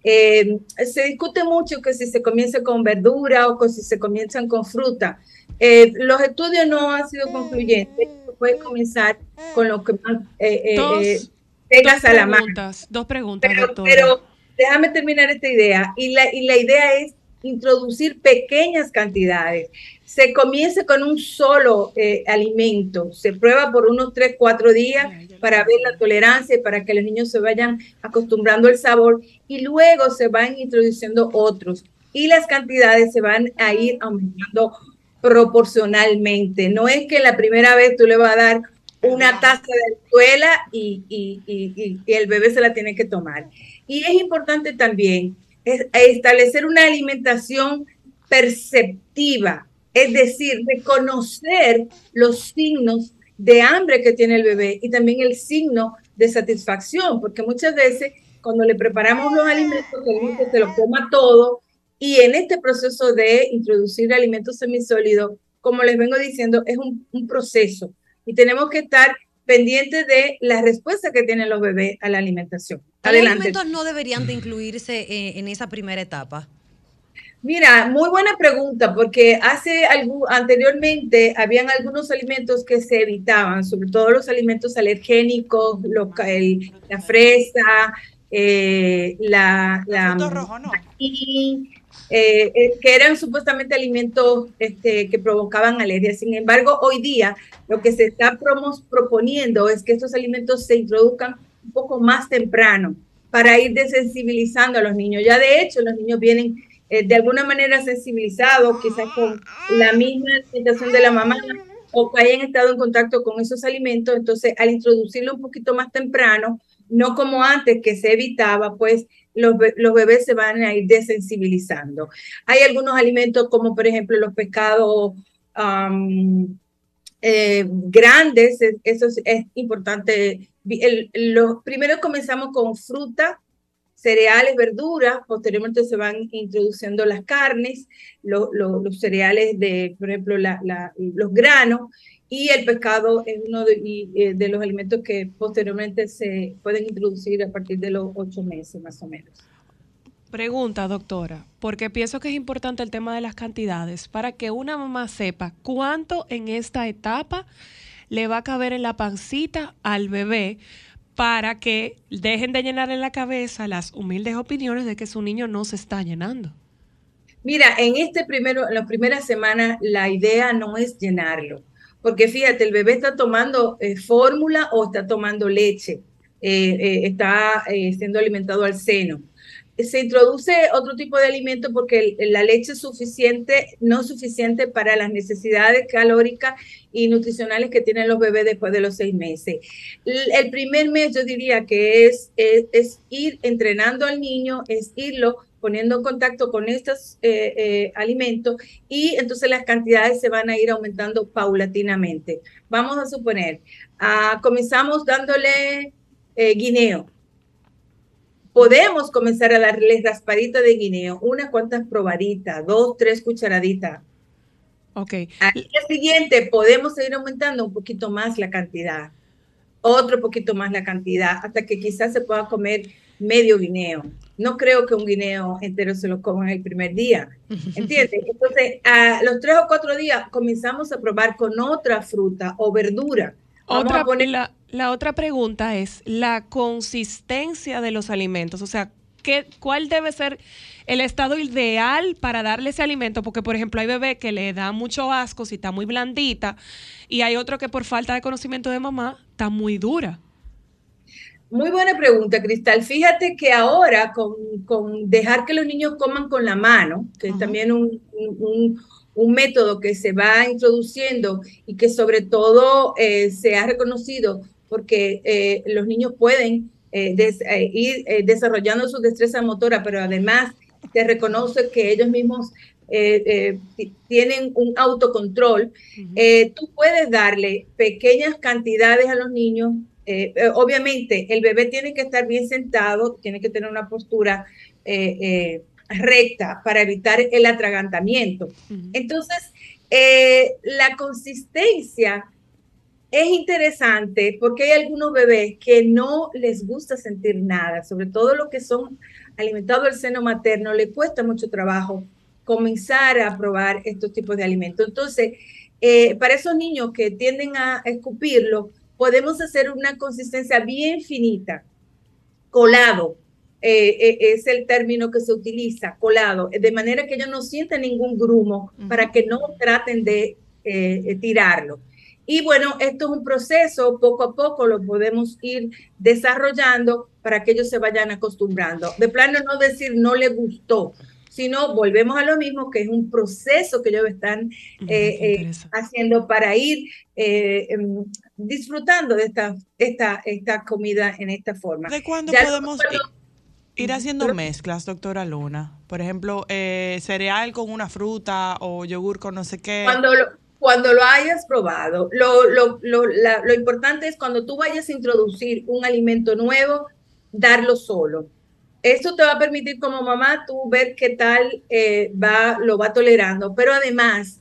Eh, se discute mucho que si se comienza con verdura o que si se comienzan con fruta. Eh, los estudios no han sido concluyentes. Se puede comenzar con lo que más eh, eh, Dos- tengas dos a la mano. preguntas, dos preguntas, Pero, doctora. pero déjame terminar esta idea. Y la, y la idea es introducir pequeñas cantidades. Se comienza con un solo eh, alimento. Se prueba por unos 3, 4 días para ver la tolerancia y para que los niños se vayan acostumbrando al sabor. Y luego se van introduciendo otros. Y las cantidades se van a ir aumentando proporcionalmente. No es que la primera vez tú le vas a dar una taza de escuela y, y- y- y- y el bebé se la tiene que tomar. Y es importante también es- establecer una alimentación perceptiva, es decir, reconocer los signos de hambre que tiene el bebé y también el signo de satisfacción, porque muchas veces cuando le preparamos los alimentos, el niño se lo coma todo y en este proceso de introducir alimentos semisólidos, como les vengo diciendo, es un, un proceso y tenemos que estar pendientes de la respuesta que tienen los bebés a la alimentación. ¿Qué alimentos no deberían de incluirse eh, en esa primera etapa? Mira, muy buena pregunta, porque hace algún, anteriormente habían algunos alimentos que se evitaban, sobre todo los alimentos alergénicos, los ca- el- la fresa, eh, la, la no. eh, eh, que eran supuestamente alimentos este, que provocaban alergias. Sin embargo, hoy día lo que se está promos- proponiendo es que estos alimentos se introduzcan un poco más temprano para ir desensibilizando a los niños. Ya de hecho, los niños vienen eh, de alguna manera sensibilizados, quizás con la misma alimentación de la mamá o que hayan estado en contacto con esos alimentos. Entonces, al introducirlo un poquito más temprano, no como antes que se evitaba, pues los, be- los bebés se van a ir desensibilizando. Hay algunos alimentos como por ejemplo los pescados eh, grandes, es- eso es, es importante. El- los, primero comenzamos con fruta, cereales, verduras, posteriormente se van introduciendo las carnes, lo- lo- los cereales de, por ejemplo, la- la- los granos, y el pescado es uno eh, de los alimentos que posteriormente se pueden introducir a partir de los ocho meses más o menos. Pregunta, doctora, porque pienso que es importante el tema de las cantidades para que una mamá sepa cuánto en esta etapa le va a caber en la pancita al bebé para que dejen de llenar en la cabeza las humildes opiniones de que su niño no se está llenando. Mira, en este primero, en las primeras la idea no es llenarlo, porque fíjate, el bebé está tomando eh, fórmula o está tomando leche, eh, eh, está eh, siendo alimentado al seno. Se introduce otro tipo de alimento porque la leche es suficiente, no suficiente para las necesidades calóricas y nutricionales que tienen los bebés después de los seis meses. El, primer mes yo diría que es, es, es ir entrenando al niño, es irlo poniendo en contacto con estos eh, eh, alimentos y entonces las cantidades se van a ir aumentando paulatinamente. Vamos a suponer, ah, comenzamos dándole eh, guineo. Podemos comenzar a darle raspadita de guineo, unas cuantas probaditas, dos, tres cucharaditas. Ok. Al día siguiente podemos seguir aumentando un poquito más la cantidad, otro poquito más la cantidad, hasta que quizás se pueda comer medio guineo. No creo que un guineo entero se lo coman el primer día. [LAUGHS] ¿Entiendes? Entonces, a los tres o cuatro días comenzamos a probar con otra fruta o verdura. Otra, a poner la, la otra pregunta es la consistencia de los alimentos. O sea, ¿qué, ¿cuál debe ser el estado ideal para darle ese alimento? Porque, por ejemplo, hay bebés que le da mucho asco si está muy blandita y hay otro que por falta de conocimiento de mamá está muy dura. Muy buena pregunta, Cristal. Fíjate que ahora con, con dejar que los niños coman con la mano, que es también un, un- un- un método que se va introduciendo y que sobre todo eh, se ha reconocido porque eh, los niños pueden eh, des- eh, ir desarrollando su destreza motora, pero además se reconoce que ellos mismos ti- tienen un autocontrol. Tú puedes darle pequeñas cantidades a los niños. obviamente, el bebé tiene que estar bien sentado, tiene que tener una postura eh, eh, recta para evitar el atragantamiento. Entonces, eh, la consistencia es interesante porque hay algunos bebés que no les gusta sentir nada, sobre todo los que son alimentados del seno materno, le cuesta mucho trabajo comenzar a probar estos tipos de alimentos. Entonces, eh, para esos niños que tienden a escupirlo, podemos hacer una consistencia bien finita, colado, eh, eh, es el término que se utiliza, colado, de manera que ellos no sientan ningún grumo para que no traten de eh, tirarlo. Y bueno, esto es un proceso, poco a poco lo podemos ir desarrollando para que ellos se vayan acostumbrando. De plano no decir no le gustó, sino volvemos a lo mismo, que es un proceso que ellos están eh, eh, haciendo para ir eh, em, disfrutando de esta, esta, esta comida en esta forma. ¿De cuándo Ya podemos cuando- ir haciendo mezclas, doctora Luna? Por ejemplo, eh, cereal con una fruta o yogur con no sé qué. Cuando lo, cuando lo hayas probado, lo, lo, lo, la- lo importante es cuando tú vayas a introducir un alimento nuevo, darlo solo. Esto te va a permitir como mamá tú ver qué tal eh, va, lo va tolerando, pero además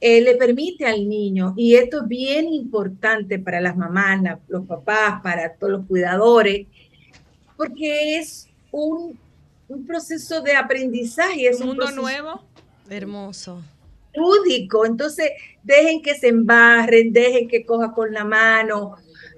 eh, le permite al niño, y esto es bien importante para las mamás, la- los papás, para todos los cuidadores, porque es un, un proceso de aprendizaje, es un, mundo nuevo. Hermoso. lúdico. Entonces, dejen que se embarren, dejen que coja con la mano.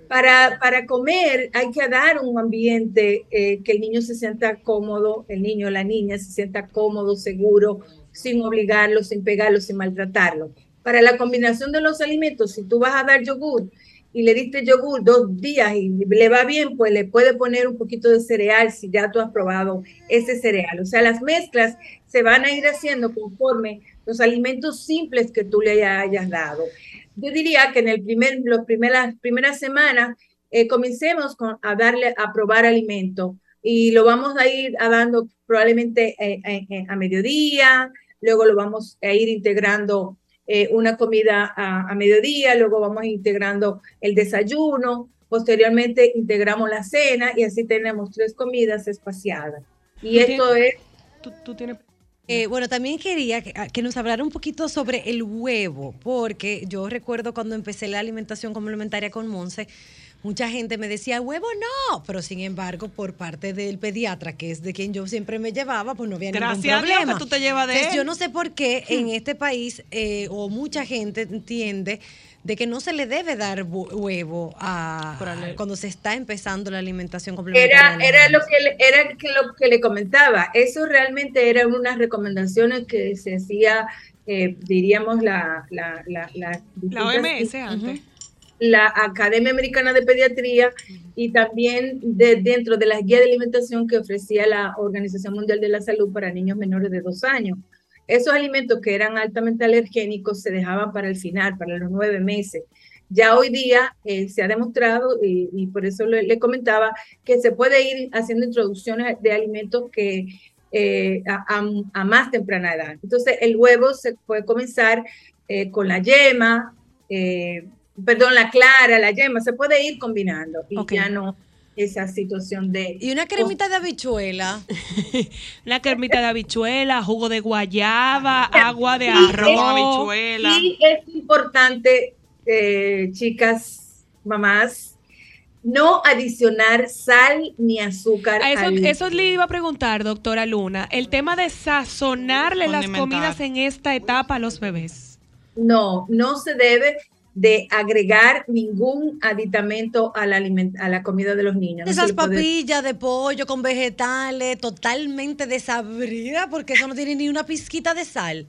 Para, para comer hay que dar un ambiente eh, que el niño se sienta cómodo, el niño o la niña se sienta cómodo, seguro, sin obligarlo, sin pegarlo, sin maltratarlo. Para la combinación de los alimentos, si tú vas a dar yogur y le diste yogur dos días y le va bien, pues le puedes poner un poquito de cereal si ya tú has probado ese cereal. O sea, las mezclas se van a ir haciendo conforme los alimentos simples que tú le hayas dado. Yo diría que en el primer, los primeras, primeras semanas eh, comencemos a darle a probar alimento y lo vamos a ir dando probablemente eh, eh, a mediodía, luego lo vamos a ir integrando eh, una comida a, a mediodía, luego vamos integrando el desayuno, posteriormente integramos la cena y así tenemos tres comidas espaciadas. Y ¿Tú esto es Tú, tú tienes... Eh, bueno, también quería que, que nos hablara un poquito sobre el huevo, porque yo recuerdo cuando empecé la alimentación complementaria con Monse, mucha gente me decía, huevo no, pero sin embargo, por parte del pediatra, que es de quien yo siempre me llevaba, pues no había Gracias a ningún Dios problema. que tú te llevas de Entonces, él. yo no sé por qué [LAUGHS] en este país, eh, o mucha gente entiende de que no se le debe dar hu- huevo a, cuando se está empezando la alimentación complementaria. Era, era lo que le, era que lo que le comentaba. Eso realmente eran unas recomendaciones que se hacía, eh, diríamos, la, la, la, la, La OMS antes. La Academia Americana de Pediatría y también de, dentro de las guías de alimentación que ofrecía la Organización Mundial de la Salud para niños menores de dos años. Esos alimentos que eran altamente alergénicos se dejaban para el final, para los nueve meses. Ya hoy día eh, se ha demostrado, y, por eso le, comentaba, que se puede ir haciendo introducciones de alimentos que eh, a, más temprana edad. Entonces, el huevo se puede comenzar eh, con la yema, perdón, la clara, la yema, se puede ir combinando y ya no esa situación de... Y una cremita de habichuela. [LAUGHS] Una cremita de habichuela, jugo de guayaba, [LAUGHS] agua de Sí, arroz. es- habichuela. Y es importante, eh, chicas, mamás, no adicionar sal ni azúcar. A eso, al- eso le iba a preguntar, doctora Luna. El tema de sazonarle las comidas en esta etapa a los bebés. No, no se debe de agregar ningún aditamento a la, a la comida de los niños. No Esas papillas de pollo con vegetales totalmente desabridas porque eso no tiene ni una pizquita de sal.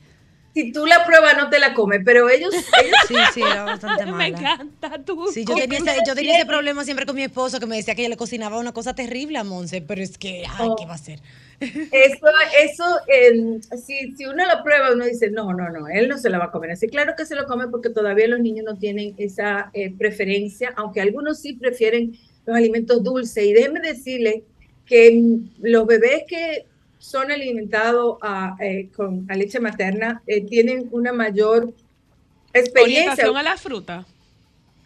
Si tú la pruebas, no te la comes, pero ellos, [LAUGHS] ellos Sí, sí, era bastante [LAUGHS] Me mala. encanta tú. Sí, yo tenía, ese, yo tenía ese problema siempre con mi esposo que me decía que ella le cocinaba una cosa terrible a Monse, pero es que, ay, Oh. ¿qué va a hacer? Eso, eso eh, si, si uno lo prueba, uno dice, no, no, no, él no se la va a comer. Así claro que se lo come porque todavía los niños no tienen esa eh, preferencia, aunque algunos sí prefieren los alimentos dulces. Y déjenme decirles que los bebés que son alimentados a, eh, con, a leche materna eh, tienen una mayor experiencia Orientación a la fruta.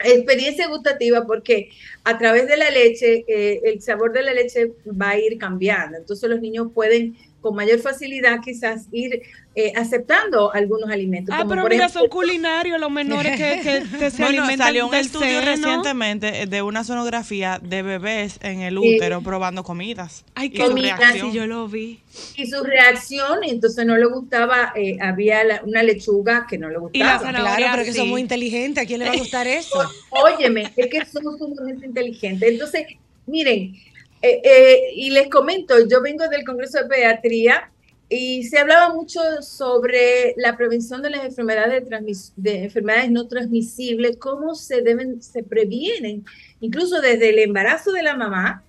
Experiencia gustativa porque a través de la leche eh, el sabor de la leche va a ir cambiando. Entonces los niños pueden con mayor facilidad quizás ir eh, aceptando algunos alimentos. Ah, como pero por mira, ejemplo- son culinarios los menores que, que, [LAUGHS] que se Bueno, alimentan salió un del estudio seno. recientemente de una sonografía de bebés en el útero probando comidas. Ay, Y qué su Comida, reacción. Sí, yo lo vi. y su reacción, entonces no le gustaba, eh, había la- una lechuga que no le Y la gustaba. zanahoria, Claro, pero que sí. son muy inteligentes. ¿A quién le va a gustar [LAUGHS] eso? Óyeme, es que somos sumamente inteligentes. Entonces, miren, eh, eh, y les comento, yo vengo del Congreso de Pediatría y se hablaba mucho sobre la prevención de las enfermedades, de, transmis- de enfermedades no transmisibles, cómo se deben, se previenen, incluso desde el embarazo de la mamá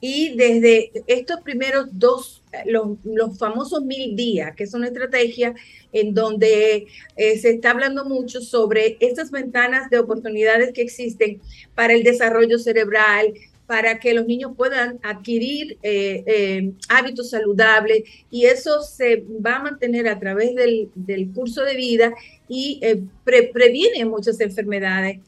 y desde estos primeros dos, los, los famosos mil días, que es una estrategia en donde eh, se está hablando mucho sobre estas ventanas de oportunidades que existen para el desarrollo cerebral, para que los niños puedan adquirir eh, eh, hábitos saludables y eso se va a mantener a través del, del curso de vida y eh, pre- previene muchas enfermedades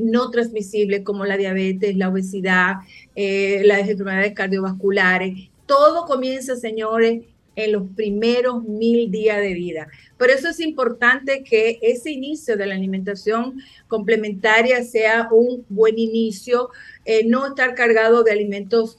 no transmisibles como la diabetes, la obesidad, las enfermedades cardiovasculares. Todo comienza, señores, los primeros mil días de vida. Por eso es importante que ese inicio de la alimentación complementaria sea un buen inicio, eh, no estar cargado de alimentos.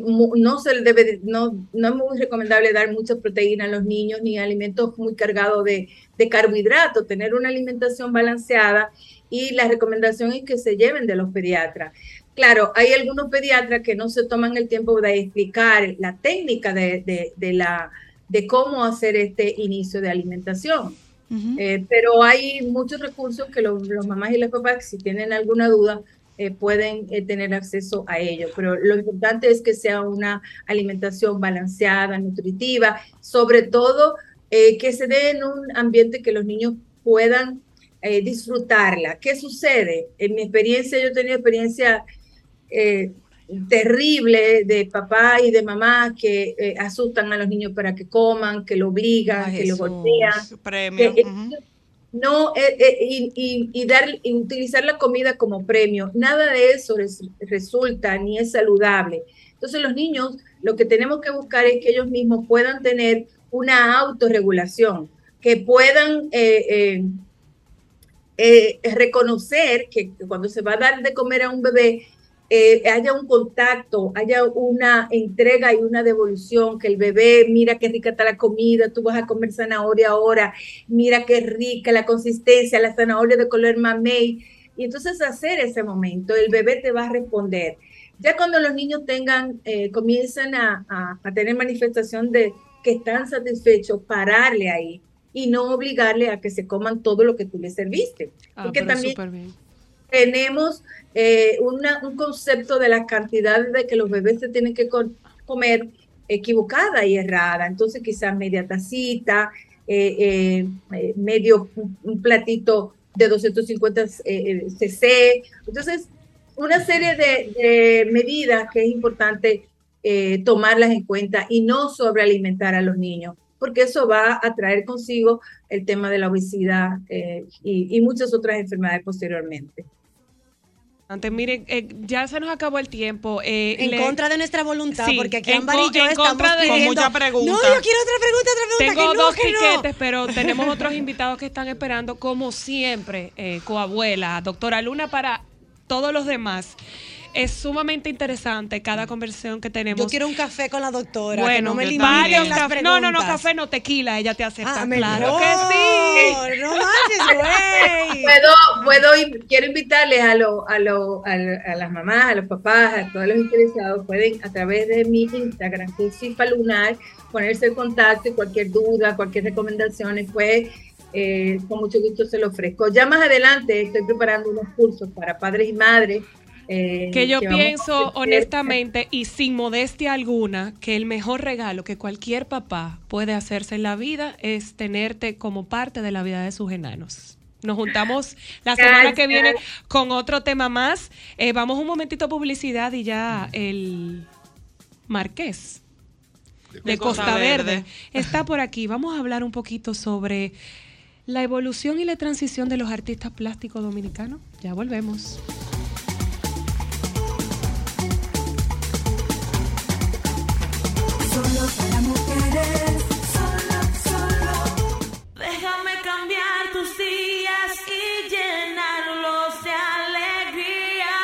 mu- No se debe, de- no, no es muy recomendable dar mucha proteína a los niños ni alimentos muy cargados de, de carbohidratos, tener una alimentación balanceada y la recomendación es que se lleven de los pediatras. Claro, hay algunos pediatras que no se toman el tiempo de explicar la técnica de, de- de la, de cómo hacer este inicio de alimentación. Eh, pero hay muchos recursos que los, los mamás y los papás, si tienen alguna duda, eh, pueden eh, tener acceso a ello. Pero lo importante es que sea una alimentación balanceada, nutritiva, sobre todo que se dé en un ambiente que los niños puedan disfrutarla. ¿Qué sucede? En mi experiencia, yo he tenido experiencia eh, terrible de papá y de mamá que eh, asustan a los niños para que coman, que lo obligan, Ay, que lo golpean. no eh, eh, y, y- y dar y utilizar la comida como premio. Nada de eso res- resulta ni es saludable. Entonces los niños lo que tenemos que buscar es que ellos mismos puedan tener una autorregulación que puedan reconocer que cuando se va a dar de comer a un bebé eh, haya un contacto, haya una entrega y una devolución, que el bebé, mira qué rica está la comida, tú vas a comer zanahoria ahora, mira qué rica la consistencia, la zanahoria de color mamey. Y entonces hacer ese momento, el bebé te va a responder. Ya cuando los niños tengan, eh, comiencen a, a- a tener manifestación de que están satisfechos, pararle ahí y no obligarle a que se coman todo lo que tú les serviste. Ah, Porque también. Tenemos eh, una- un concepto de la cantidad de que los bebés se tienen que co- comer equivocada y errada. Entonces quizás media tacita, eh, eh, eh, medio un, platito de 250 eh, cc. Entonces, una serie de, medidas que es importante tomarlas en cuenta y no sobrealimentar a los niños, porque eso va a traer consigo el tema de la obesidad y muchas otras enfermedades posteriormente. Antes, miren, eh, ya se nos acabó el tiempo. eh, En le- contra de nuestra voluntad, Sí, porque aquí en Ámbar y yo en estamos contra de- pidiendo... Con mucha pregunta. No, yo quiero otra pregunta, otra pregunta. Tengo que no, dos no. tiquetes, pero [LAUGHS] tenemos otros invitados que están esperando, como siempre, eh, coabuela, doctora Luna, para todos los demás. Es sumamente interesante cada conversación que tenemos. Yo quiero un café con la doctora. que bueno, no me varios cafés. No, no, no, café no, tequila, ella te acepta. Ah, claro mejor. que sí. No manches, güey. [LAUGHS] Puedo, puedo ir- quiero invitarles a, lo- a, lo- a, la- a las mamás, a los papás, a todos los interesados, pueden a través de mi Instagram, que es Cifa Lunar, ponerse en contacto y cualquier duda, cualquier recomendación, pues eh, con mucho gusto se lo ofrezco. Ya más adelante estoy preparando unos cursos para padres y madres. Eh, Que yo pienso honestamente y sin modestia alguna que el mejor regalo que cualquier papá puede hacerse en la vida es tenerte como parte de la vida de sus enanos. Nos juntamos la semana que viene con otro tema más. Eh, vamos un momentito a publicidad y ya el Marqués de Costa Verde está por aquí. Vamos a hablar un poquito sobre la evolución y la transición de los artistas plásticos dominicanos. Ya volvemos. Solo para mujeres, solo, solo. Déjame cambiar tus días y llenarlos de alegría.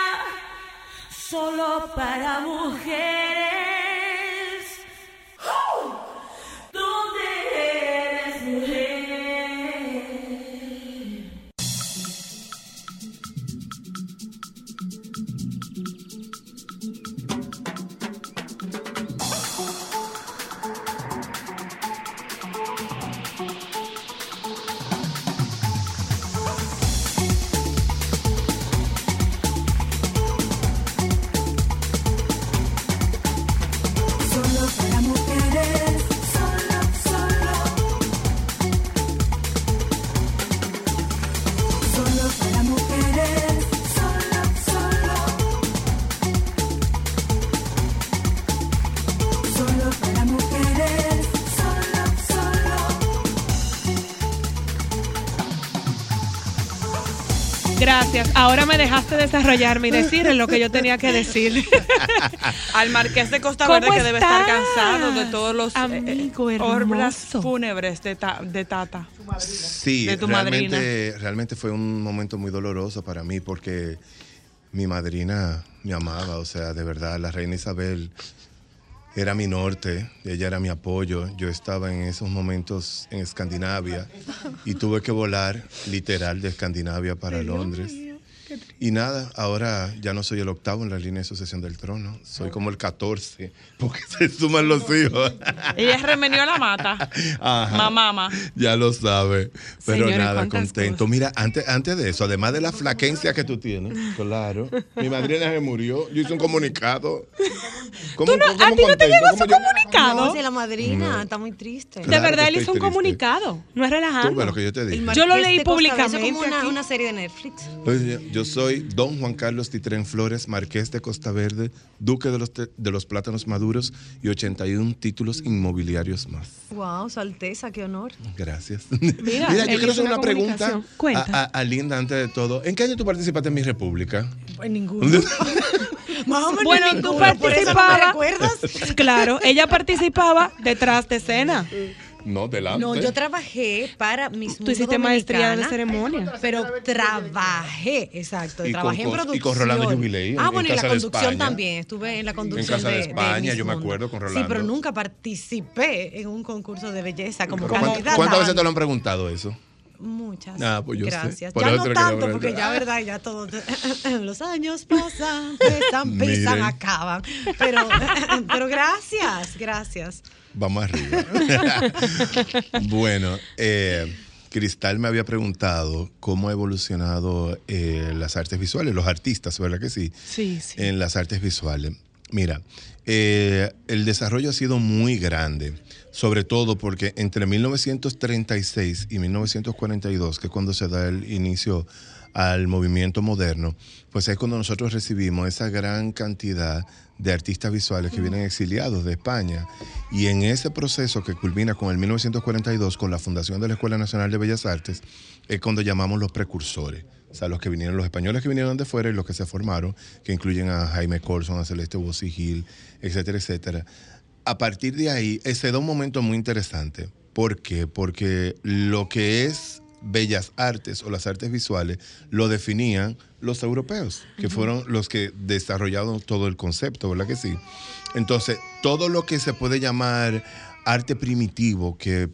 Solo para mujeres. Gracias. Ahora me dejaste desarrollarme y decir lo que yo tenía que decir. [LAUGHS] Al marqués de Costa ¿Cómo Verde que debe estar cansado de todos los eh, amigo eh, obras fúnebres de, ta- de Tata. Sí, De tu realmente, realmente fue un momento muy doloroso para mí porque mi madrina me amaba, o sea, de verdad, la reina Isabel era mi norte, ella era mi apoyo. Yo estaba en esos momentos en Escandinavia y tuve que volar literal de Escandinavia para Londres. Y nada, ahora ya no soy el octavo en la línea de sucesión del trono, soy como el 14, [LAUGHS] porque se suman los hijos. Ella remenió la mata. [LAUGHS] Ajá. Mamá. Ya lo sabe. Pero Señores, nada, ¿cuántas contento. Mira, antes, antes de eso, además de la flaquencia que tú tienes, claro. Mi madrina se murió. Yo hice un comunicado. ¿Cómo, cómo- ¿A cómo ti no te llegó ¿Cómo su yo- comunicado? No, si la madrina No. está muy triste. De Claro verdad, él hizo un triste. comunicado. No es Tú que yo te El dije. Yo lo leí públicamente Es como una, una serie de Netflix. Oye, Yo soy don Juan Carlos Titrén Flores, marqués de Costa Verde, duque de los, te- de los plátanos maduros y 81 títulos inmobiliarios más. Wow, su alteza, qué honor. Gracias. [LAUGHS] Mira, yo quiero hacer una una pregunta a, a- a Linda antes de todo. ¿En qué año tú participaste en mi república? En ninguno. [LAUGHS] Más o menos Bueno, en tú ninguno, por eso no me participabas. recuerdas. Claro, ella participaba detrás de escena. No, delante. No, yo trabajé para mis Tú hiciste maestría de ceremonia. Pero trabajé, exacto. Y con trabajé en cos- y producción. con Rolando Jubilei, Ah, en bueno, y la conducción España. también. Estuve en la conducción Casa de de, España, yo me acuerdo con Sí, Rolando. pero nunca participé en un concurso de belleza como ¿Cuántas- candidata. ¿Cuántas veces te lo han preguntado eso? Muchas. Ah, pues yo. Gracias. Por Ya no tanto, porque ya, verdad, ya todo. [CLEARS THROAT] Los años pasan, [LAUGHS] pesan, pisan, Miren. acaban. Pero, [LAUGHS] pero gracias, gracias. Vamos arriba. [LAUGHS] bueno, eh, Cristal me había preguntado cómo ha evolucionado eh, las artes visuales, los artistas, ¿verdad que sí? Sí, sí. En las artes visuales. Mira, eh, el desarrollo ha sido muy grande, sobre todo porque entre 1936 y 1942, que es cuando se da el inicio al movimiento moderno, pues es cuando nosotros recibimos esa gran cantidad de artistas visuales que vienen exiliados de España. Y en ese proceso que culmina con el 1942, con la fundación de la Escuela Nacional de Bellas Artes, es cuando llamamos los precursores. O sea, los que vinieron, los españoles que vinieron de fuera y los que se formaron, que incluyen a Jaime Colson, a Celeste Bossi Gil, etcétera, etcétera. A partir de ahí, eh, se da un momento muy interesante. ¿Por qué? Porque lo que es bellas artes o las artes visuales lo definían los europeos, que fueron los que desarrollaron todo el concepto, ¿verdad que sí? Entonces, todo lo que se puede llamar arte primitivo, que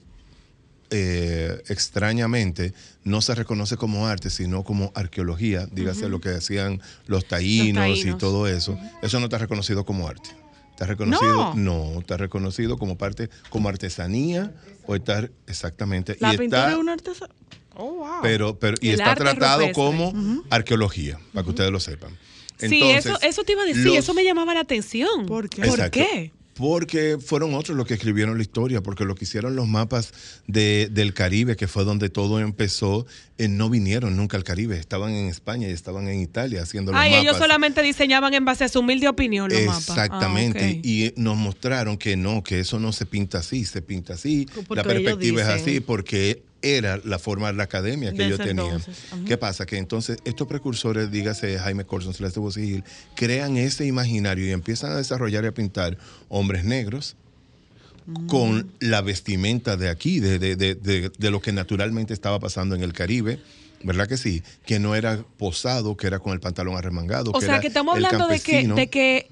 eh, extrañamente no se reconoce como arte, sino como arqueología, dígase lo que hacían los taínos, y taínos. todo eso, eso no está reconocido como arte. Está reconocido, No. no, está reconocido como parte, como artesanía o está exactamente. La y pintura está, es un artesano. Oh, wow. pero, pero, y El está tratado rupestre. como arqueología, para que ustedes lo sepan. sí, eso, eso te iba a decir, los- eso me llamaba la atención. ¿Por qué? ¿Por qué? Porque fueron otros los que escribieron la historia, porque lo que hicieron los mapas de- del Caribe, que fue donde todo empezó, eh, no vinieron nunca al Caribe, estaban en España y estaban en Italia haciendo los Ay, mapas. ellos solamente diseñaban en base a su humilde opinión los mapas. Exactamente, Ah, ok. y nos mostraron que no, que eso no se pinta así, se pinta así, Porque la perspectiva es así, porque era la forma de la academia que ellos tenían. ¿Qué pasa? Que entonces estos precursores, dígase Jaime Corson, Celeste Bosigil, crean ese imaginario y empiezan a desarrollar y a pintar hombres negros con la vestimenta de aquí, de, de- de- de- lo que naturalmente estaba pasando en el Caribe. ¿Verdad que sí? Que no era posado, que era con el pantalón arremangado. O sea, era que estamos hablando de que, de que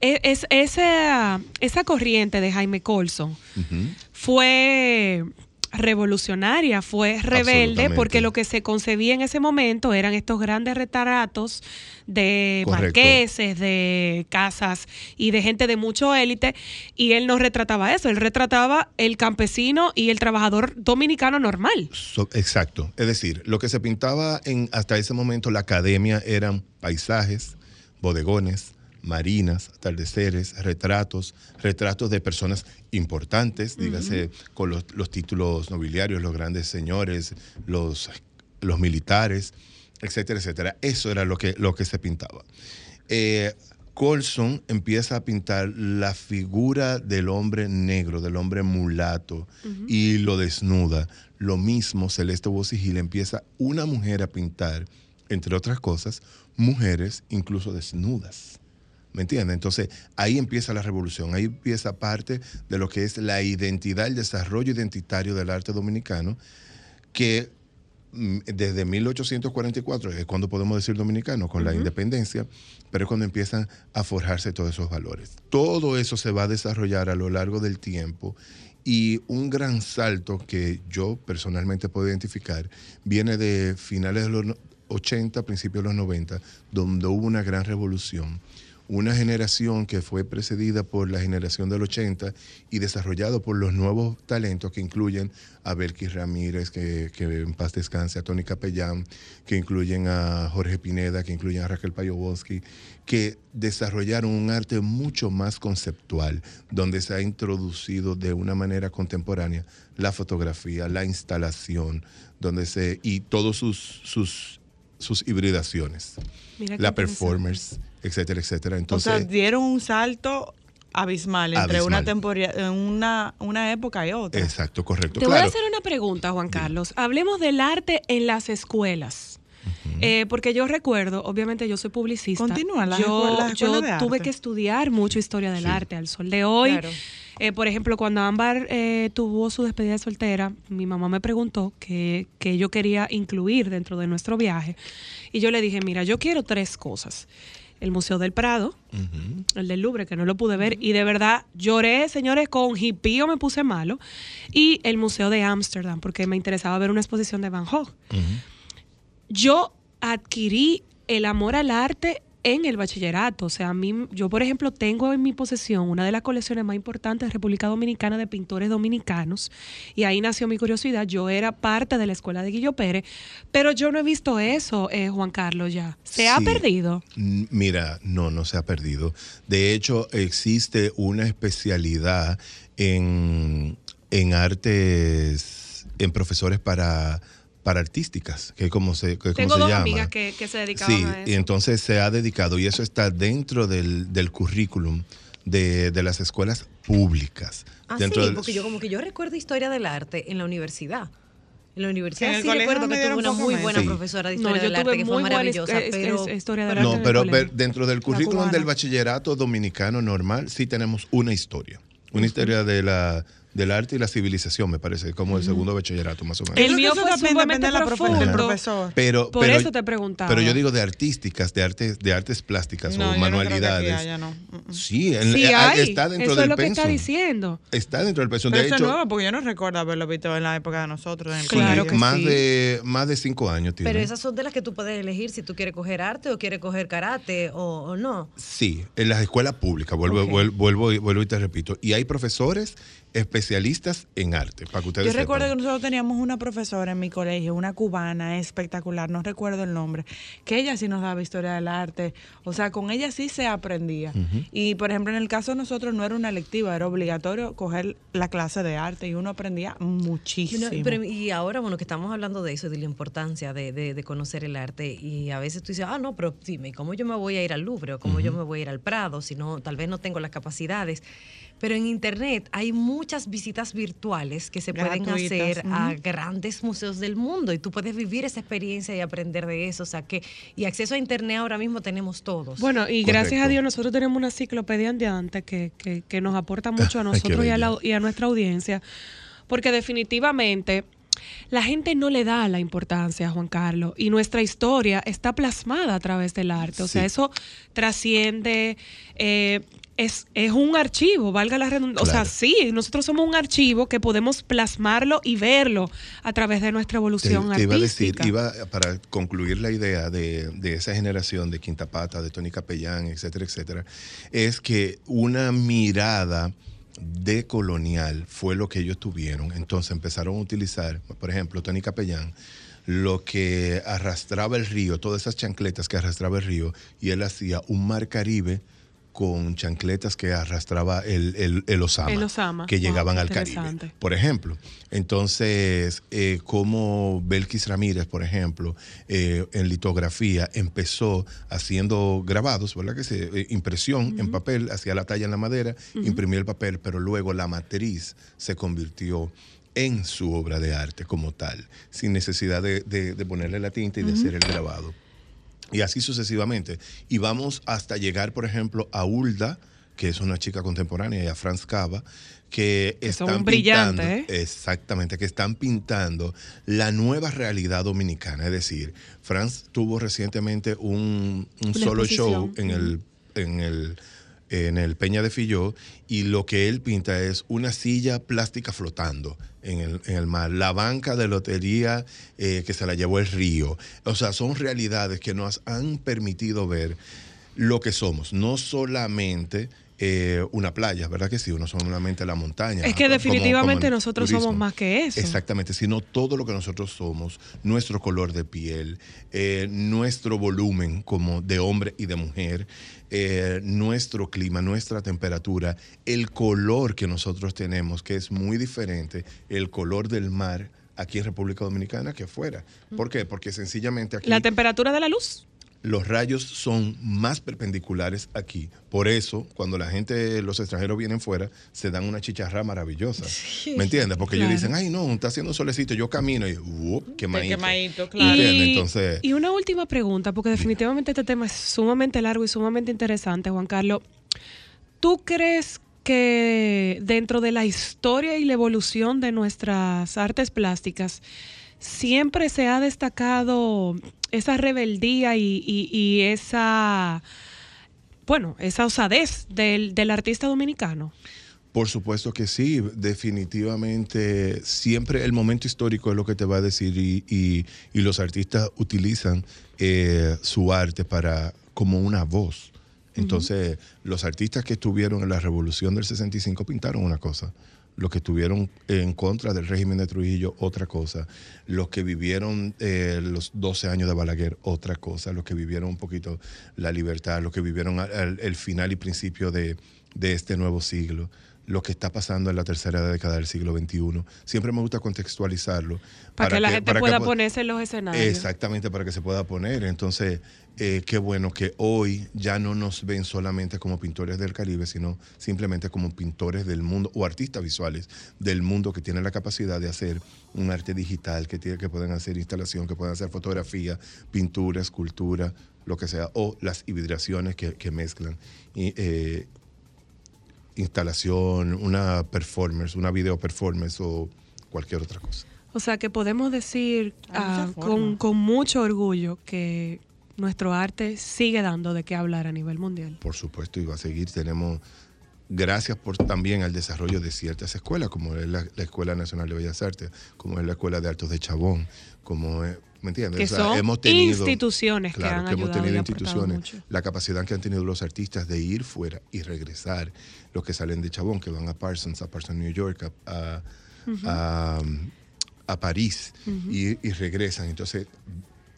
e- es, esa, esa corriente de Jaime Colson fue revolucionaria, fue rebelde, porque lo que se concebía en ese momento eran estos grandes retratos de Correcto. marqueses, de casas y de gente de mucho élite, y él no retrataba eso, él retrataba el campesino y el trabajador dominicano normal. So- exacto. Es decir, lo que se pintaba en hasta ese momento la academia eran paisajes, bodegones, marinas, atardeceres, retratos, retratos de personas importantes, dígase, con los, los títulos nobiliarios, los grandes señores, los, los militares, etcétera, etcétera. Eso era lo que, lo que se pintaba. Eh, Colson empieza a pintar la figura del hombre negro, del hombre mulato, y lo desnuda. Lo mismo Celeste Bosigil empieza una mujer a pintar, entre otras cosas, mujeres incluso desnudas. ¿Me entiendes? Entonces ahí empieza la revolución, ahí empieza parte de lo que es la identidad, el desarrollo identitario del arte dominicano, que mm, desde 1844 es cuando podemos decir dominicano, con la independencia, pero es cuando empiezan a forjarse todos esos valores. Todo eso se va a desarrollar a lo largo del tiempo y un gran salto que yo personalmente puedo identificar viene de finales de los no- 80, principios de los 90, donde hubo una gran revolución una generación que fue precedida por la generación del 80 y desarrollado por los nuevos talentos que incluyen a Belkis Ramírez, que, que en paz descanse, a Tony Capellán, que incluyen a Jorge Pineda, que incluyen a Raquel Payoboski, que desarrollaron un arte mucho más conceptual, donde se ha introducido de una manera contemporánea la fotografía, la instalación, donde se y todos sus, sus, sus hibridaciones, Mira la performance, etcétera, etcétera. Entonces, o sea, dieron un salto abismal entre una Abismal. temporada, una, una época y otra. Exacto, correcto. Te voy a hacer una pregunta, Juan Carlos. Hablemos del arte en las escuelas. Eh, porque yo recuerdo, obviamente yo soy publicista. Continúa, las yo, yo de tuve arte. que estudiar mucho historia del arte al sol de hoy. Claro. Eh, por ejemplo, cuando Ámbar eh, tuvo su despedida de soltera, mi mamá me preguntó qué qué yo quería incluir dentro de nuestro viaje. Y yo le dije, mira, yo quiero tres cosas. El Museo del Prado, el del Louvre, que no lo pude ver, y de verdad lloré, señores, con hipío me puse malo, y el Museo de Ámsterdam, porque me interesaba ver una exposición de Van Gogh. Yo adquirí el amor al arte en el bachillerato. O sea, a mí, yo por ejemplo tengo en mi posesión una de las colecciones más importantes de República Dominicana de pintores dominicanos y ahí nació mi curiosidad. Yo era parte de la escuela de Guillo Pérez, pero yo no he visto eso, eh, Juan Carlos, ya. ¿Se ha perdido? Mm, Mira, no, no se ha perdido. De hecho, existe una especialidad en, en artes, en profesores para, para artísticas, que es como se, que es como Tengo se dos llama. amigas que, que se dedicaban Sí, a eso. y entonces se ha dedicado, y eso está dentro del, del currículum de, de las escuelas públicas. Ah, dentro sí, del- porque yo como que yo recuerdo historia del arte en la universidad. En la universidad En sí recuerdo que tuve una muy buena Sí. profesora de historia del arte que fue maravillosa, es- pero es- historia del No, arte pero ver, dentro del currículum del bachillerato dominicano normal sí tenemos una historia. Una historia de la, del arte y la civilización, me parece, como el segundo bachillerato más o menos. El mío fue sumamente profundo. profesor. Pero, Por pero- eso te preguntaba. Pero yo digo de artísticas, de artes, de artes plásticas No, o yo no creo que aquí manualidades. haya, no. Sí, en- Sí eh, hay. está dentro Eso del es lo que está pensum. diciendo. Está dentro del pensum. Pero De eso es hecho, nuevo, porque yo no recuerdo haberlo visto en la época de nosotros. En el Claro que más sí. de más de cinco años tiene. Pero esas son de las que tú puedes elegir si tú quieres coger arte o quieres coger karate o, o no. Sí, en las escuelas públicas, vuelvo, Ok. vuel- vuelvo, y- vuelvo y te repito. Y hay profesores especialistas en arte, para que ustedes Yo recuerdo que nosotros teníamos una profesora en mi colegio, una cubana espectacular, no recuerdo el nombre, que ella sí nos daba historia del arte, o sea, con ella sí se aprendía. Y por ejemplo, en el caso de nosotros no era una lectiva, era obligatorio coger la clase de arte y uno aprendía muchísimo. Bueno, pero- y ahora, bueno, que estamos hablando de eso, de la importancia de, de- de conocer el arte, y a veces tú dices, ah, no, pero dime, ¿cómo yo me voy a ir al Louvre o cómo yo me voy a ir al Prado si no, tal vez no tengo las capacidades? Pero en Internet hay muchas visitas virtuales que se pueden hacer a grandes museos del mundo y tú puedes vivir esa experiencia y aprender de eso. O sea, que, y acceso a Internet ahora mismo tenemos todos. Bueno, y Correcto. gracias a Dios nosotros tenemos una enciclopedia andante que, que, que nos aporta mucho a nosotros y a, la- y a nuestra audiencia, porque definitivamente la gente no le da la importancia a Juan Carlos y nuestra historia está plasmada a través del arte. O sea, eso trasciende... eh, es, es un archivo, valga la redundancia. O sea, sí, nosotros somos un archivo que podemos plasmarlo y verlo a través de nuestra Te, evolución te iba a decir, artística. iba para concluir la idea de, de esa generación de Quinta Pata, de Tony Capellán, etcétera, etcétera, es que una mirada decolonial fue lo que ellos tuvieron. Entonces empezaron a utilizar, por ejemplo, Tony Capellán, lo que arrastraba el río, todas esas chancletas que arrastraba el río, y él hacía un mar Caribe con chancletas que arrastraba el, el, el Osama, El Osama. que Wow, llegaban al Caribe por ejemplo. Entonces, eh, como Belkis Ramírez, por ejemplo, eh, en litografía empezó haciendo grabados, ¿verdad? Que se, eh, impresión en papel, hacía la talla en la madera, imprimía el papel, pero luego la matriz se convirtió en su obra de arte como tal, sin necesidad de, de- de ponerle la tinta y de hacer el grabado. Y así sucesivamente. Y vamos hasta llegar, por ejemplo, a Hulda, que es una chica contemporánea, y a Franz Cava, que, son están pintando, ¿eh? exactamente, que están pintando la nueva realidad dominicana. Es decir, Franz tuvo recientemente un, solo show en el, en el en el Peña de Filló y lo que él pinta es una silla plástica flotando en el, en el mar, la banca de lotería eh, que se la llevó el río. O sea, son realidades que nos han permitido ver lo que somos, no solamente eh, una playa, ¿verdad que sí? No solamente la montaña. Es que definitivamente como nosotros turismo. somos más que eso. Exactamente, sino todo lo que nosotros somos, nuestro color de piel, eh, nuestro volumen como de hombre y de mujer, eh, nuestro clima, nuestra temperatura, el color que nosotros tenemos, que es muy diferente, el color del mar aquí en República Dominicana que fuera. ¿Por qué? Porque sencillamente aquí La temperatura de la luz. Los rayos son más perpendiculares aquí. Por eso, cuando la gente, los extranjeros vienen fuera, se dan una chicharra maravillosa. ¿Me entiendes? Porque Claro. ellos dicen, ay, no, está haciendo un solecito, yo camino y, ¡up! quemadito. quemadito, claro. Entonces, y una última pregunta, porque definitivamente este tema es sumamente largo y sumamente interesante, Juan Carlos. ¿Tú crees que dentro de la historia y la evolución de nuestras artes plásticas siempre se ha destacado esa rebeldía y, y- y esa, bueno, esa osadez del, del artista dominicano? Por supuesto que sí, definitivamente siempre el momento histórico es lo que te va a decir y, y- y los artistas utilizan eh, su arte para como una voz. Entonces, los artistas que estuvieron en la revolución del 65 pintaron una cosa. Los que estuvieron en contra del régimen de Trujillo, otra cosa. Los que vivieron eh, los 12 años de Balaguer, otra cosa. Los que vivieron un poquito la libertad, los que vivieron al- el final y principio de, de este nuevo siglo lo que está pasando en la tercera década del siglo XXI. Siempre me gusta contextualizarlo. Para, que la gente que pueda po- ponerse en los escenarios. Exactamente, para que se pueda poner. Entonces, eh, qué bueno que hoy ya no nos ven solamente como pintores del Caribe, sino simplemente como pintores del mundo o artistas visuales del mundo que tienen la capacidad de hacer un arte digital, que, tiene, que pueden hacer instalación, que pueden hacer fotografía, pintura, escultura, lo que sea, o las hibridaciones que, que mezclan. Y, eh, instalación, una performance, una video performance o cualquier otra cosa. O sea que podemos decir ah, con, con mucho orgullo que nuestro arte sigue dando de qué hablar a nivel mundial. Por supuesto, y va a seguir. Tenemos, gracias por también al desarrollo de ciertas escuelas, como es la, la Escuela Nacional de Bellas Artes, como es la Escuela de Artes de Chabón, como es, ¿me entiendes? Que son instituciones que han que hemos tenido instituciones, mucho. la capacidad que han tenido los artistas de ir fuera y regresar, los que salen de Chabón, que van a Parsons, a Parsons New York, a, a- a, a París y, y regresan. Entonces,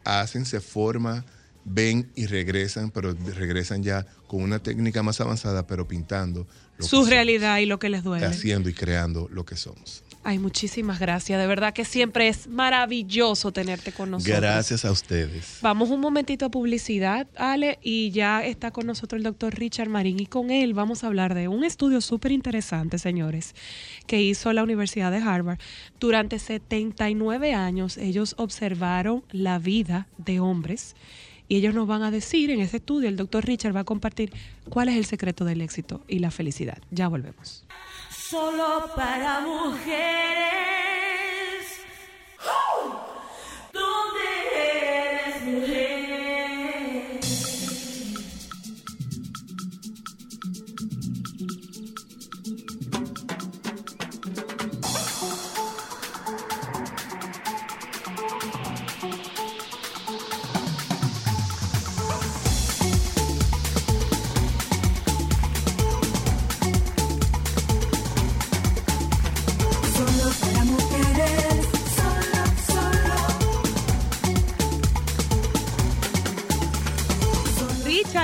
hacen, se forman, ven y regresan, pero regresan ya con una técnica más avanzada, pero pintando lo Su que somos, realidad y lo que les duele. haciendo y creando lo que somos. Ay, muchísimas gracias. De verdad que siempre es maravilloso tenerte con nosotros. Gracias a ustedes. Vamos un momentito a publicidad, Ale, y ya está con nosotros el doctor Richard Marín y con él vamos a hablar de un estudio súper interesante, señores, que hizo la Universidad de Harvard. Durante 79 años ellos observaron la vida de hombres y ellos nos van a decir en ese estudio, el doctor Richard va a compartir cuál es el secreto del éxito y la felicidad. Ya volvemos. Solo para mujeres. ¿Dónde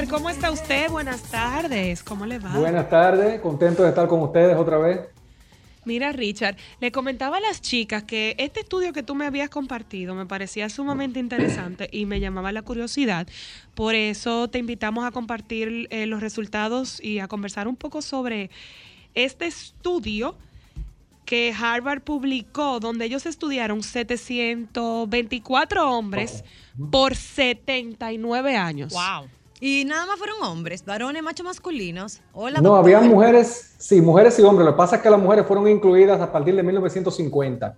¿cómo está usted? Buenas tardes. ¿Cómo le va? Buenas tardes, contento de estar con ustedes otra vez. Mira, Richard, le comentaba a las chicas que este estudio que tú me habías compartido me parecía sumamente interesante y me llamaba la curiosidad. Por eso te invitamos a compartir eh, los resultados y a conversar un poco sobre este estudio que Harvard publicó, donde ellos estudiaron 724 hombres por 79 años. Wow. Y nada más fueron hombres, varones, machos masculinos. Hola, No, habían mujeres, sí, mujeres y hombres. Lo que pasa es que las mujeres fueron incluidas a partir de 1950.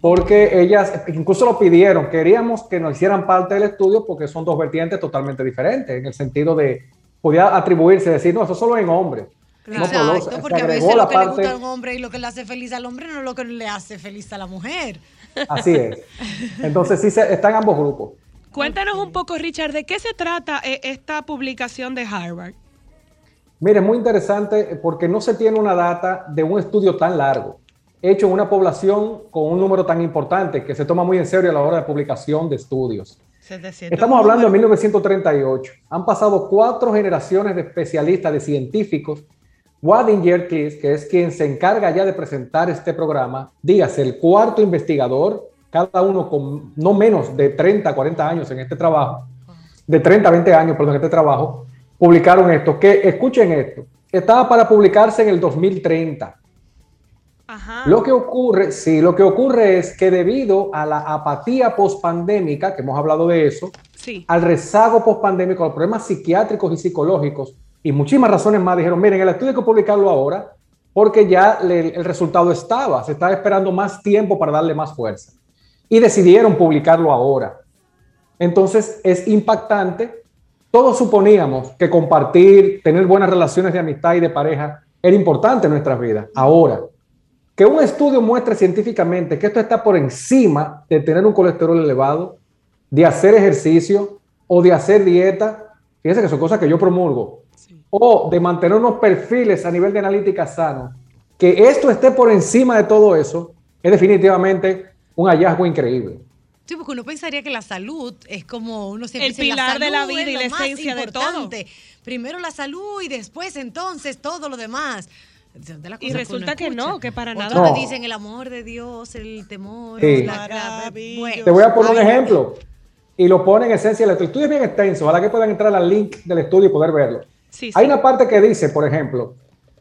Porque ellas incluso lo pidieron. Queríamos que nos hicieran parte del estudio porque son dos vertientes totalmente diferentes. En el sentido de, podía atribuirse, decir, no, eso solo en hombres. No, Exacto, se- se porque a veces lo que le gusta a un hombre y lo que le hace feliz al hombre no es lo que le hace feliz a la mujer. Así es. [LAUGHS] Entonces sí se, están ambos grupos. Cuéntanos un poco, Richard, ¿de qué se trata eh, esta publicación de Harvard? Mire, es muy interesante porque no se tiene una data de un estudio tan largo, hecho en una población con un número tan importante que se toma muy en serio a la hora de publicación de estudios. 700 Estamos hablando de números. 1938. Han pasado cuatro generaciones de especialistas, de científicos. Wadinger Kiss, que es quien se encarga ya de presentar este programa, dígase, el cuarto investigador, cada uno con no menos de 30, 40 años en este trabajo, de 30 a 20 años, perdón, en este trabajo, publicaron esto. Que escuchen esto, estaba para publicarse en el 2030. Ajá. Lo que ocurre, sí, lo que ocurre es que debido a la apatía pospandémica, que hemos hablado de eso, Sí. al rezago pospandémico, a los problemas psiquiátricos y psicológicos y muchísimas razones más, dijeron, miren, el estudio hay que publicarlo ahora porque ya le- el resultado estaba, se estaba esperando más tiempo para darle más fuerza. Y decidieron publicarlo ahora. Entonces es impactante. Todos suponíamos que compartir, tener buenas relaciones de amistad y de pareja era importante en nuestras vidas. Ahora, que un estudio muestre científicamente que esto está por encima de tener un colesterol elevado, de hacer ejercicio o de hacer dieta, fíjense que son cosas que yo promulgo, o de mantener unos perfiles a nivel de analítica sano, que esto esté por encima de todo eso, es definitivamente un hallazgo increíble. Sí, porque uno pensaría que la salud es como uno siempre El dice, pilar de la vida es y la esencia de todo. Primero la salud y después entonces todo lo demás. De Y resulta que no, que para nada. No. te dicen el amor de Dios, el temor, Sí. la, bueno. Te voy a poner un ejemplo y lo pone en esencia. El estudio es bien extenso, ojalá que puedan entrar al link del estudio y poder verlo. Sí, Hay sí. una parte que dice, por ejemplo,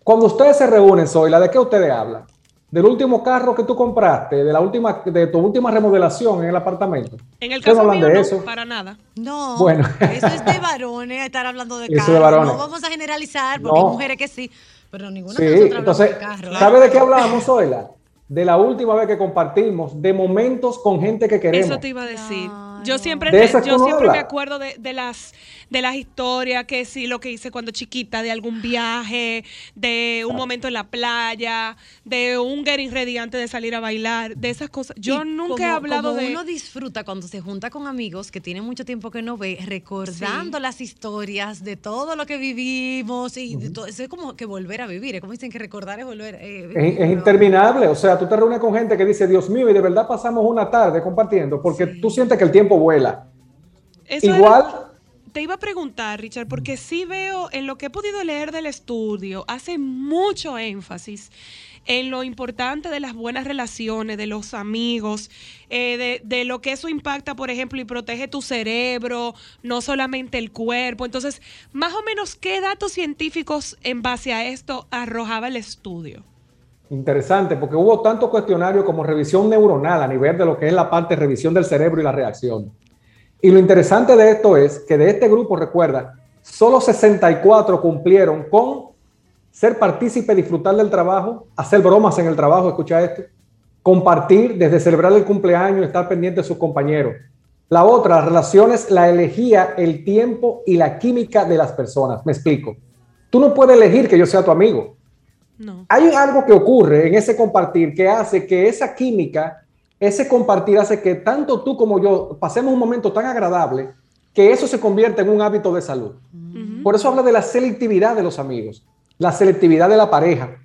cuando ustedes se reúnen, Zoila, ¿de qué ustedes hablan? ¿Del último carro que tú compraste? ¿De la última, de tu última remodelación en el apartamento? En el caso hablan mío, de no, eso. para nada. No, Bueno. eso es de [LAUGHS] varones, estar hablando de Eso de carros. varones. No vamos a generalizar porque No. hay mujeres que sí, Pero ninguna Sí, de nosotras hablamos entonces, de carro. ¿sabe de qué hablábamos, Zoila? De la última vez que compartimos, de momentos con gente que queremos. Eso te iba a decir. Yo siempre, De esas yo siempre me habla. acuerdo de, de las de las historias que sí, lo que hice cuando chiquita, de algún viaje, de un momento en la playa, de un getting ready antes de salir a bailar, de esas cosas. Yo Y nunca he como- hablado como de uno disfruta cuando se junta con amigos que tienen mucho tiempo que no ve, recordando Sí. las historias de todo lo que vivimos y de todo. Eso es como que volver a vivir. Es como dicen que recordar es volver. eh, Es, es interminable, o sea, tú te reúnes con gente que dice, Dios mío, y de verdad pasamos una tarde compartiendo, porque tú sientes que el tiempo vuela. Eso era- Igual, te iba a preguntar, Richard, porque sí veo en lo que he podido leer del estudio, hace mucho énfasis en lo importante de las buenas relaciones, de los amigos, eh, de, de lo que eso impacta, por ejemplo, y protege tu cerebro, no solamente el cuerpo. Entonces, más o menos, ¿qué datos científicos en base a esto arrojaba el estudio? Interesante, porque hubo tanto cuestionario como revisión neuronal a nivel de lo que es la parte revisión del cerebro y la reacción. Y lo interesante de esto es que de este grupo, recuerda, solo 64 cumplieron con ser partícipe, disfrutar del trabajo, hacer bromas en el trabajo, escucha esto, compartir desde celebrar el cumpleaños, estar pendiente de sus compañeros. La otra, las relaciones, la elegía el tiempo y la química de las personas. Me explico. Tú no puedes elegir que yo sea tu amigo. Hay algo que ocurre en ese compartir que hace que esa química, ese compartir hace que tanto tú como yo pasemos un momento tan agradable que eso se convierte en un hábito de salud. Por eso habla de la selectividad de los amigos, la selectividad de la pareja.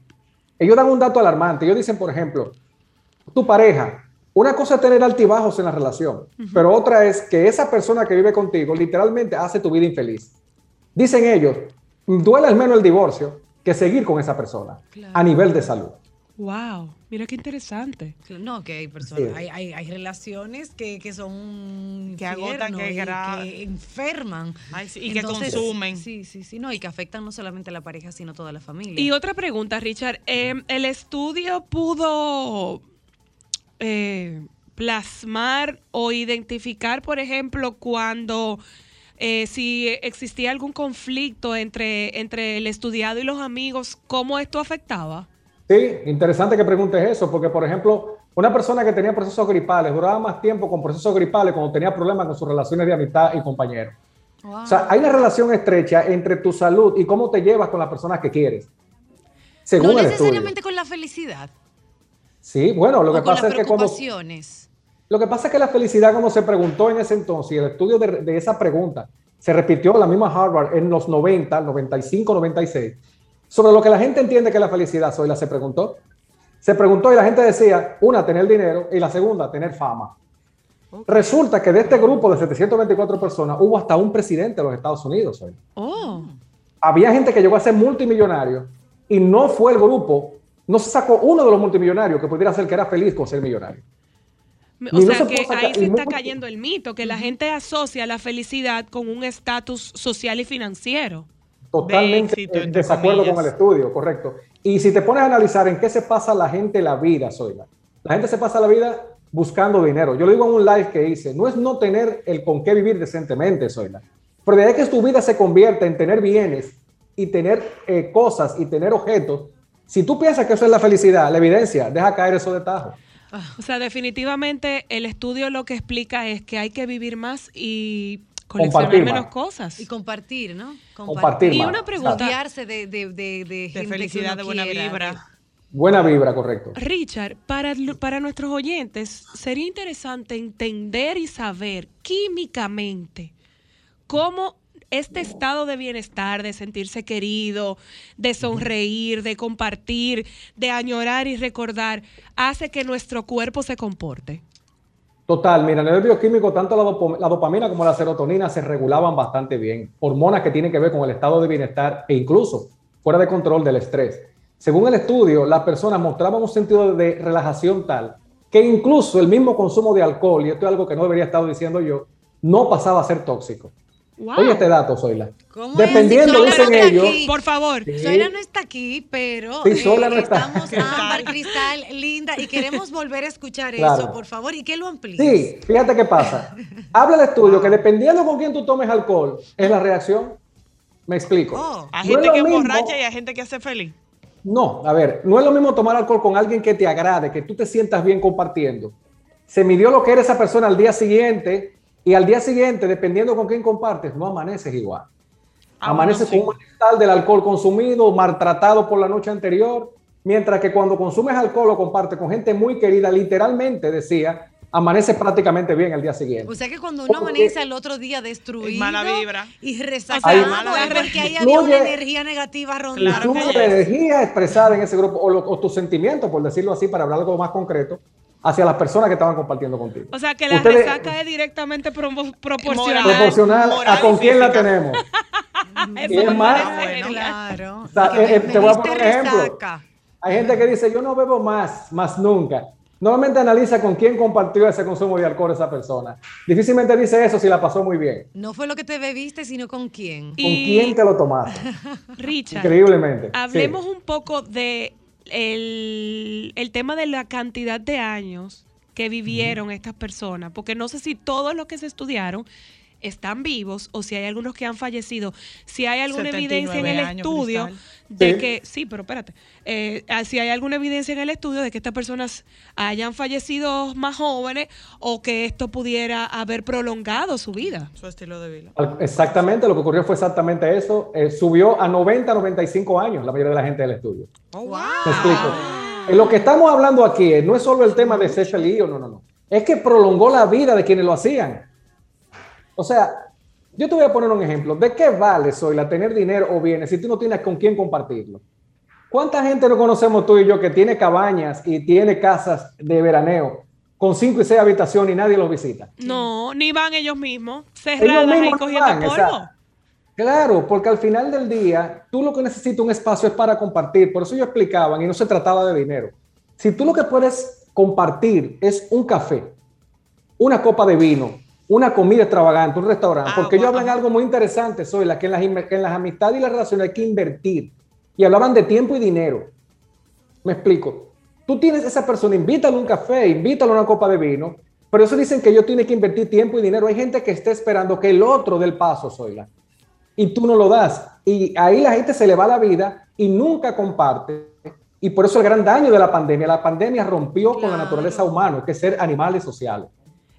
Ellos dan un dato alarmante. Ellos dicen, por ejemplo, tu pareja, una cosa es tener altibajos en la relación, pero otra es que esa persona que vive contigo literalmente hace tu vida infeliz. Dicen ellos, duele al menos el divorcio que seguir con esa persona a nivel de salud. Wow, mira qué interesante. No, que hay personas, Sí. hay, hay, hay relaciones que, que son Que agotan, que que enferman. Ay, sí, y que consumen. Sí, sí, sí, no, y que afectan no solamente a la pareja, sino a toda la familia. Y otra pregunta, Richard. Eh, ¿El estudio pudo eh, plasmar o identificar, por ejemplo, cuando eh, si existía algún conflicto entre, entre el estudiado y los amigos, cómo esto afectaba? Sí, interesante que preguntes eso, porque por ejemplo, una persona que tenía procesos gripales duraba más tiempo con procesos gripales cuando tenía problemas con sus relaciones de amistad y compañeros. O sea, hay una relación estrecha entre tu salud y cómo te llevas con las personas que quieres. Según no el necesariamente con la felicidad. Sí, bueno, lo o que con pasa las es que como preocupaciones. Lo que pasa es que la felicidad, como se preguntó en ese entonces, y el estudio de, de esa pregunta se repitió la misma Harvard en los 90, 95, 96, sobre lo que la gente entiende que es la felicidad. Soy la se preguntó. Se preguntó y la gente decía, una, tener dinero, y la segunda, tener fama. Resulta que de este grupo de 724 personas hubo hasta un presidente de los Estados Unidos. Hoy. Oh. Había gente que llegó a ser multimillonario y no fue el grupo, no se sacó uno de los multimillonarios que pudiera ser que era feliz con ser millonario. O no sea se que ahí se está cayendo el mito, que la gente asocia la felicidad con un estatus social y financiero. Totalmente De éxito, en desacuerdo comillas. con el estudio, correcto. Y si te pones a analizar en qué se pasa la gente la vida, Zoila. La gente se pasa la vida buscando dinero. Yo lo digo en un live que hice, no es no tener el con qué vivir decentemente, Zoila. Pero de ahí que tu vida se convierta en tener bienes y tener eh, cosas y tener objetos, si tú piensas que eso es la felicidad, la evidencia, deja caer eso de tajo. O sea, definitivamente el estudio lo que explica es que hay que vivir más y coleccionar Compartir menos más. cosas. Y compartir, ¿no? Compartir Y más. una pregunta. De, de, de, de, gente felicidad, de buena quiera, vibra. Buena vibra, correcto. Richard, para, para nuestros oyentes sería interesante entender y saber químicamente cómo este estado de bienestar, de sentirse querido, de sonreír, de compartir, de añorar y recordar, hace que nuestro cuerpo se comporte. Total, mira, a nivel bioquímico, tanto la, la dopamina como la serotonina se regulaban bastante bien. Hormonas que tienen que ver con el estado de bienestar e incluso fuera de control del estrés. Según el estudio, las personas mostraban un sentido de relajación tal que incluso el mismo consumo de alcohol, y esto es algo que no debería estar diciendo yo, no pasaba a ser tóxico. Wow. Oye este dato, Zoila. ¿Cómo Dependiendo, es? dicen no está ellos. aquí. Por favor. Sí. Zoila no está aquí, pero Sí, Zoila no eh, está. estamos [LAUGHS] ámbar, cristal, linda, y queremos volver a escuchar Claro. eso, por favor, y que lo amplíes. Sí, fíjate qué pasa. [LAUGHS] Habla el estudio que dependiendo con quién tú tomes alcohol, es la reacción. Me explico. Oh. Hay gente que mismo- emborracha y hay gente que hace feliz. No, a ver, no es lo mismo tomar alcohol con alguien que te agrade, que tú te sientas bien compartiendo. Se midió lo que era esa persona al día siguiente y al día siguiente, dependiendo con quién compartes, no amaneces igual. Amaneces con un malestar del alcohol consumido, maltratado por la noche anterior, mientras que cuando consumes alcohol o compartes con gente muy querida, literalmente decía, amaneces prácticamente bien el día siguiente. O sea que cuando uno amanece al otro día destruido Mala vibra. y mala es vibra. porque ahí había una energía negativa rondando. La energía expresada en ese grupo o, lo- o tus sentimientos, por decirlo así, para hablar algo más concreto, hacia las personas que estaban compartiendo contigo. O sea, que la Ustedes- resaca es directamente proporcional. Proporcional a con quién la tenemos. [LAUGHS] Eso Y es más-. Claro. O sea, Que eh, eh, te voy a poner un ejemplo. resaca. Hay gente que dice, yo no bebo más, más nunca. Normalmente analiza con quién compartió ese consumo de alcohol esa persona. Difícilmente dice eso si la pasó muy bien. No fue lo que te bebiste, sino con quién. ¿Con quién te lo tomaste? [LAUGHS] Richard, Increíblemente. sí. hablemos un poco de el, el tema de la cantidad de años que vivieron estas personas, porque no sé si todos los que se estudiaron están vivos o si hay algunos que han fallecido, si hay alguna 79 evidencia en el estudio Cristal. de Sí. que, sí, pero espérate, eh, ah, si hay alguna evidencia en el estudio de que estas personas hayan fallecido más jóvenes o que esto pudiera haber prolongado su vida. Su estilo de vida. Al- Exactamente, lo que ocurrió fue exactamente eso. Eh, subió a 90, 95 años la mayoría de la gente del estudio. Oh, ¿Me explico? En lo que estamos hablando aquí eh, no es solo el tema de feliz o no, no, no. Es que prolongó la vida de quienes lo hacían. O sea, yo te voy a poner un ejemplo. ¿De qué vale, Zoila, tener dinero o bienes si tú no tienes con quién compartirlo? ¿Cuánta gente no conocemos tú y yo que tiene cabañas y tiene casas de veraneo con cinco y seis habitaciones y nadie los visita? No, ni van ellos mismos, cerradas ahí mismos no cogiendo van, polvo. exacto. Claro, porque al final del día, tú lo que necesitas un espacio es para compartir. Por eso yo explicaban y no se trataba de dinero. Si tú lo que puedes compartir es un café, una copa de vino, una comida extravagante, un restaurante, porque ellos hablan algo muy interesante, soy la que en las, que en las amistades y las relaciones hay que invertir. Y hablaban de tiempo y dinero. Me explico. Tú tienes esa persona, invítalo a un café, invítalo a una copa de vino, pero eso dicen que ellos tienen que invertir tiempo y dinero. Hay gente que está esperando que el otro dé el paso, Zoila, y tú no lo das. Y ahí la gente se le va la vida y nunca comparte. Y por eso el gran daño de la pandemia. La pandemia rompió con la naturaleza humana, que es ser animales sociales.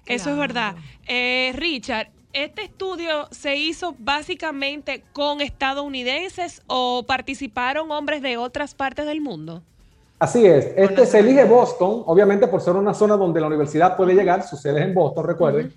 Eso es verdad. Eh, Richard, ¿este estudio se hizo básicamente con estadounidenses o participaron hombres de otras partes del mundo? Así es. Este se elige Boston, obviamente por ser una zona donde la universidad puede llegar, su sede es en Boston, recuerden,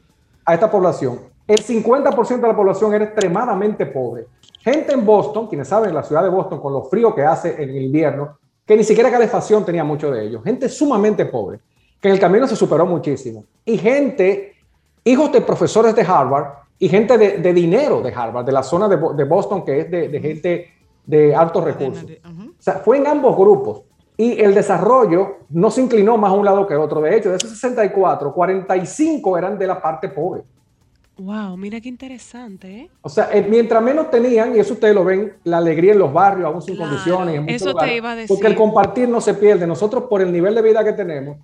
a esta población. El 50% de la población era extremadamente pobre. Gente en Boston, quienes saben, la ciudad de Boston, con lo frío que hace en el invierno, que ni siquiera calefacción tenía mucho de ellos. Gente sumamente pobre, que en el camino se superó muchísimo. Y gente, hijos de profesores de Harvard y gente de, de dinero de Harvard, de la zona de, de Boston, que es de, de gente de altos recursos. O sea, fue en ambos grupos. Y el desarrollo no se inclinó más a un lado que a otro. De hecho, de esos 64, 45 eran de la parte pobre. Wow, mira qué interesante, ¿eh? O sea, eh, mientras menos tenían, y eso ustedes lo ven, la alegría en los barrios, aún sin condiciones. en muchos Eso te iba a decir. Porque el compartir no se pierde. Nosotros, por el nivel de vida que tenemos,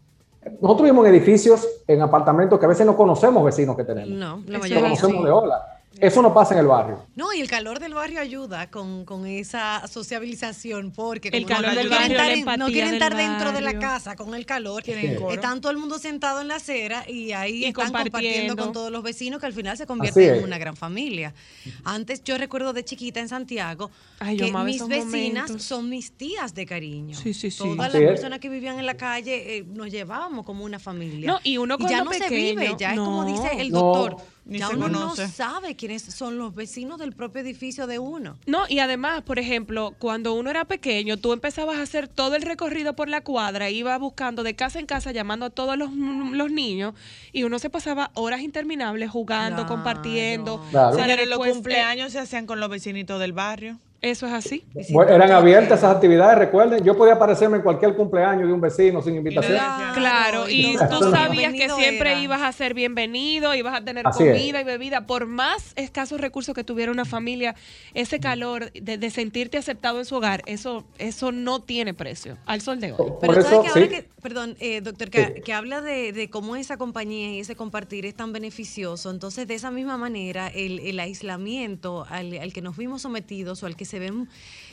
nosotros vivimos en edificios, en apartamentos que a veces no conocemos vecinos que tenemos. No, la mayoría conocemos sí. de hola. Eso no pasa en el barrio. No, y el calor del barrio ayuda con, con esa sociabilización, porque El como calor no del quieren barrio, estar la en- no quieren del estar dentro de la casa con el calor, Tienen coro. está todo el mundo sentado en la acera y ahí Y están compartiendo. compartiendo. con todos los vecinos que al final se convierten en una gran familia. Antes yo recuerdo de chiquita en Santiago Ay, que mis vecinas momentos. son mis tías de cariño. Sí, sí, sí. Todas Así las es. personas que vivían en la calle eh, nos llevábamos como una familia. No, y uno ya cuando no se vive, ya es como dice el No. doctor. Ni ya se uno conoce. no sabe quiénes son los vecinos del propio edificio de uno. No, y además, por ejemplo, cuando uno era pequeño, tú empezabas a hacer todo el recorrido por la cuadra, ibas buscando de casa en casa, llamando a todos los, los niños, y uno se pasaba horas interminables jugando, Claro. compartiendo. Claro. O sea, Señores, los cumpleaños se hacían con los vecinitos del barrio. Eso es así. Bueno, eran abiertas esas actividades, recuerden. Yo podía aparecerme en cualquier cumpleaños de un vecino sin invitación. Claro. Claro, y tú sabías que siempre era. ibas a ser bienvenido, ibas a tener Así es. comida y bebida. Por más escasos recursos que tuviera una familia, ese calor de, de sentirte aceptado en su hogar, eso, eso no tiene precio al sol de hoy. Por Pero sabes que ahora sí. que, perdón, eh, doctor, que, Sí. que habla de, de cómo esa compañía y ese compartir es tan beneficioso, entonces de esa misma manera el, el aislamiento al, al que nos vimos sometidos o al que se ven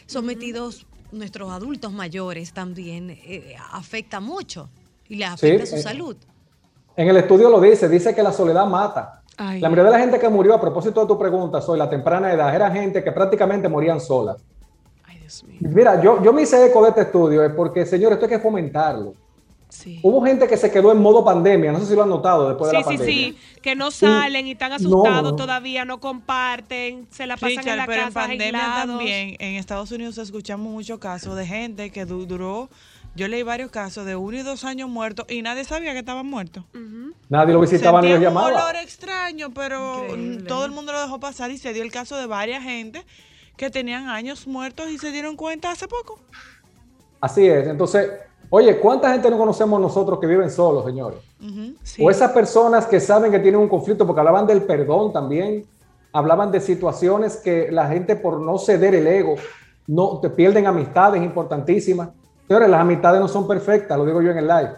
sometidos nuestros adultos mayores también eh, afecta mucho y les Sí, afecta su eh, salud. En el estudio lo dice, dice que la soledad mata. Ay. La mayoría de la gente que murió, a propósito de tu pregunta, soy la temprana edad, era gente que prácticamente morían solas. Ay, Dios mío. Mira, yo, yo me hice eco de este estudio, es porque, señor, esto hay que fomentarlo. Sí. Hubo gente que se quedó en modo pandemia, no sé si lo han notado después de Sí, la sí, pandemia. sí, que no salen y están asustados no. todavía, no comparten, se la pasan en Richard, la pero en casa pandemia aislados. también, en Estados Unidos escuchamos muchos casos de gente que du- duró, yo leí varios casos de uno y dos años muertos y nadie sabía que estaban muertos. Nadie lo visitaba ni lo Sentían un llamaba. olor extraño, pero Increíble. todo el mundo lo dejó pasar y se dio el caso de varias gente que tenían años muertos y se dieron cuenta hace poco. Así es. Entonces, oye, ¿cuánta gente no conocemos nosotros que viven solos, señores? Sí. O esas personas que saben que tienen un conflicto, porque hablaban del perdón también, hablaban de situaciones que la gente por no ceder el ego, no te pierden amistades importantísimas. Señores, las amistades no son perfectas, lo digo yo en el live.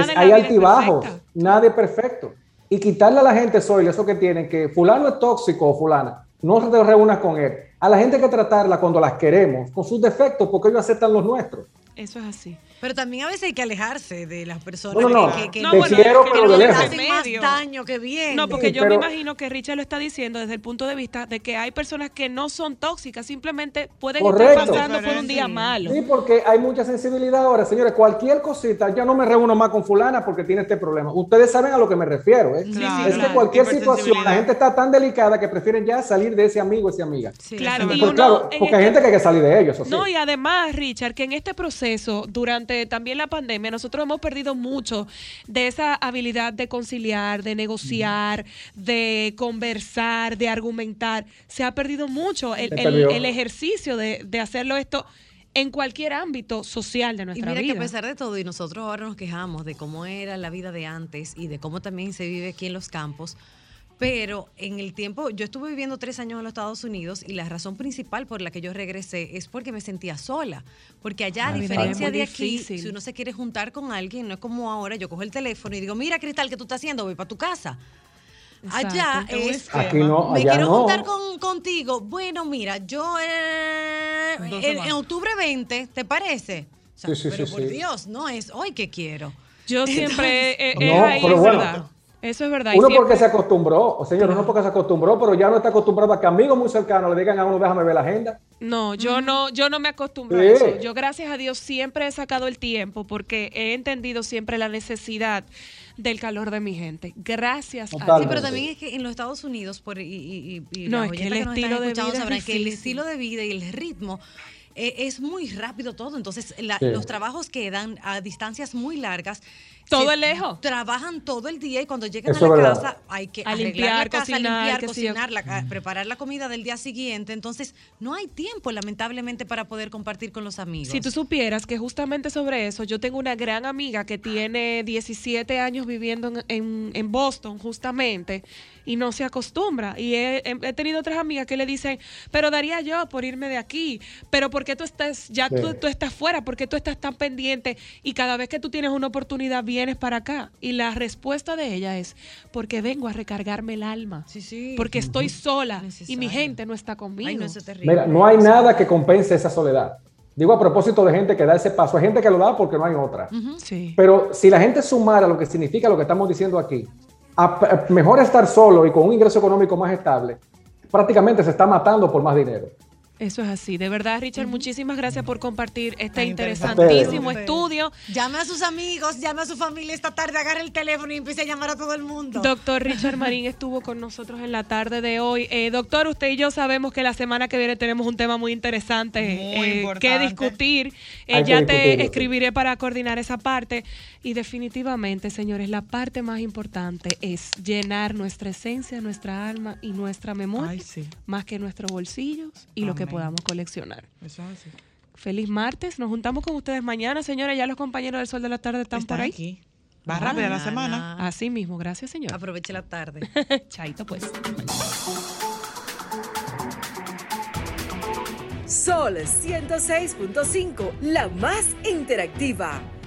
Es- hay altibajos, nadie es perfecto. Y quitarle a la gente, soy eso que tienen, que fulano es tóxico o fulana, no te reúnas con él. A la gente hay que tratarla cuando las queremos, con sus defectos, porque ellos aceptan los nuestros. Eso es así. Pero también a veces hay que alejarse de las personas No, no, no. que, que, que No, Te bueno, quiero, que pero no hacen más daño que bien. No, porque Sí, yo pero- me imagino que Richard lo está diciendo desde el punto de vista de que hay personas que no son tóxicas, simplemente pueden Correcto. estar pasando por un día Sí. malo. Sí, porque hay mucha sensibilidad ahora, señores. Cualquier cosita, ya no me reúno más con fulana porque tiene este problema. Ustedes saben a lo que me refiero, ¿eh? Claro, es que claro. cualquier situación, la gente está tan delicada que prefieren ya salir de ese amigo, esa amiga. Sí, Claro, y Pues uno claro, porque hay este- gente que hay que salir de ellos, eso sí. No, y además, Richard, que en este proceso, durante también la pandemia, nosotros hemos perdido mucho de esa habilidad de conciliar, de negociar, de conversar, de argumentar. Se ha perdido mucho el, ejercicio de, de hacerlo esto en cualquier ámbito social de Y nuestra mira que vida. a pesar de todo, y nosotros ahora nos quejamos de cómo era la vida de antes y de cómo también se vive aquí en los campos, pero en el tiempo, yo estuve viviendo tres años en los Estados Unidos y la razón principal por la que yo regresé es porque me sentía sola. Porque allá, a Ay, diferencia de aquí, difícil. si uno se quiere juntar con alguien, no es como ahora, yo cojo el teléfono y digo, mira Cristal, ¿qué tú estás haciendo? Voy para tu casa. Allá es... Aquí no, Me quiero no. juntar con, contigo. Bueno, mira, yo eh, en, octubre 20, ¿te parece? O sea, Sí, sí, pero sí, por sí. Dios, no es hoy que quiero. Yo siempre, eh, No, es ahí, pero es bueno. verdad. Eso es verdad. Uno siempre- porque se acostumbró, o señor, uno porque se acostumbró, pero ya no está acostumbrado a que amigos muy cercanos le digan a uno, déjame ver la agenda. No, yo no, yo no me acostumbro a Sí. eso. Yo gracias a Dios siempre he sacado el tiempo porque he entendido siempre la necesidad del calor de mi gente. Gracias a Sí, Totalmente. pero también es que en los Estados Unidos, por, y, y- y- y No, es que el nos estilo de vida es que el estilo de vida y el ritmo eh, es muy rápido todo. Entonces, la- Sí. los trabajos quedan a distancias muy largas. Todo es lejos. Trabajan todo el día y cuando llegan Eso a la verdad. casa hay que A arreglar limpiar, la casa, cocinar, limpiar, yo. cocinar, la ca- preparar la comida del día siguiente. Entonces, no hay tiempo, lamentablemente, para poder compartir con los amigos. Si tú supieras que justamente sobre eso, yo tengo una gran amiga que tiene 17 años viviendo en, en- en Boston, justamente, y no se acostumbra. Y he, he- he tenido otras amigas que le dicen, pero daría yo por irme de aquí, pero ¿por qué tú estás, ya Sí. tú, tú estás fuera? ¿Por qué tú estás tan pendiente? Y cada vez que tú tienes una oportunidad, vienes para acá. Y la respuesta de ella es, porque vengo a recargarme el alma. Sí, sí. Porque estoy sola y mi gente no está conmigo. Ay, no, eso es terrible. Mira, no hay nada que compense esa soledad. Digo a propósito de gente que da ese paso, hay gente que lo da porque no hay otra. Sí. Pero si la gente sumara lo que significa lo que estamos diciendo aquí, a- a- mejor estar solo y con un ingreso económico más estable, prácticamente se está matando por más dinero. Eso es así. De verdad, Richard, muchísimas gracias por compartir este interesantísimo interesante. estudio. Llame a sus amigos, llame a su familia esta tarde, agarre el teléfono y empiece a llamar a todo el mundo. Doctor Richard Marín estuvo con nosotros en la tarde de hoy. Eh, doctor, usted y yo sabemos que la semana que viene tenemos un tema muy interesante Muy eh, importante. que discutir. Eh, que ya te escribiré para coordinar esa parte. Y definitivamente, señores, la parte más importante es llenar nuestra esencia, nuestra alma y nuestra memoria, Ay, sí. más que nuestros bolsillos y lo que podamos coleccionar. Eso es así. Feliz martes. Nos juntamos con ustedes mañana, señores. Ya los compañeros del Sol de la Tarde están, Están por ahí. aquí. Va rápida la semana. Así mismo. Gracias, señor. Aproveche la tarde. [LAUGHS] Chaito, pues. Sol 106.5, la más interactiva.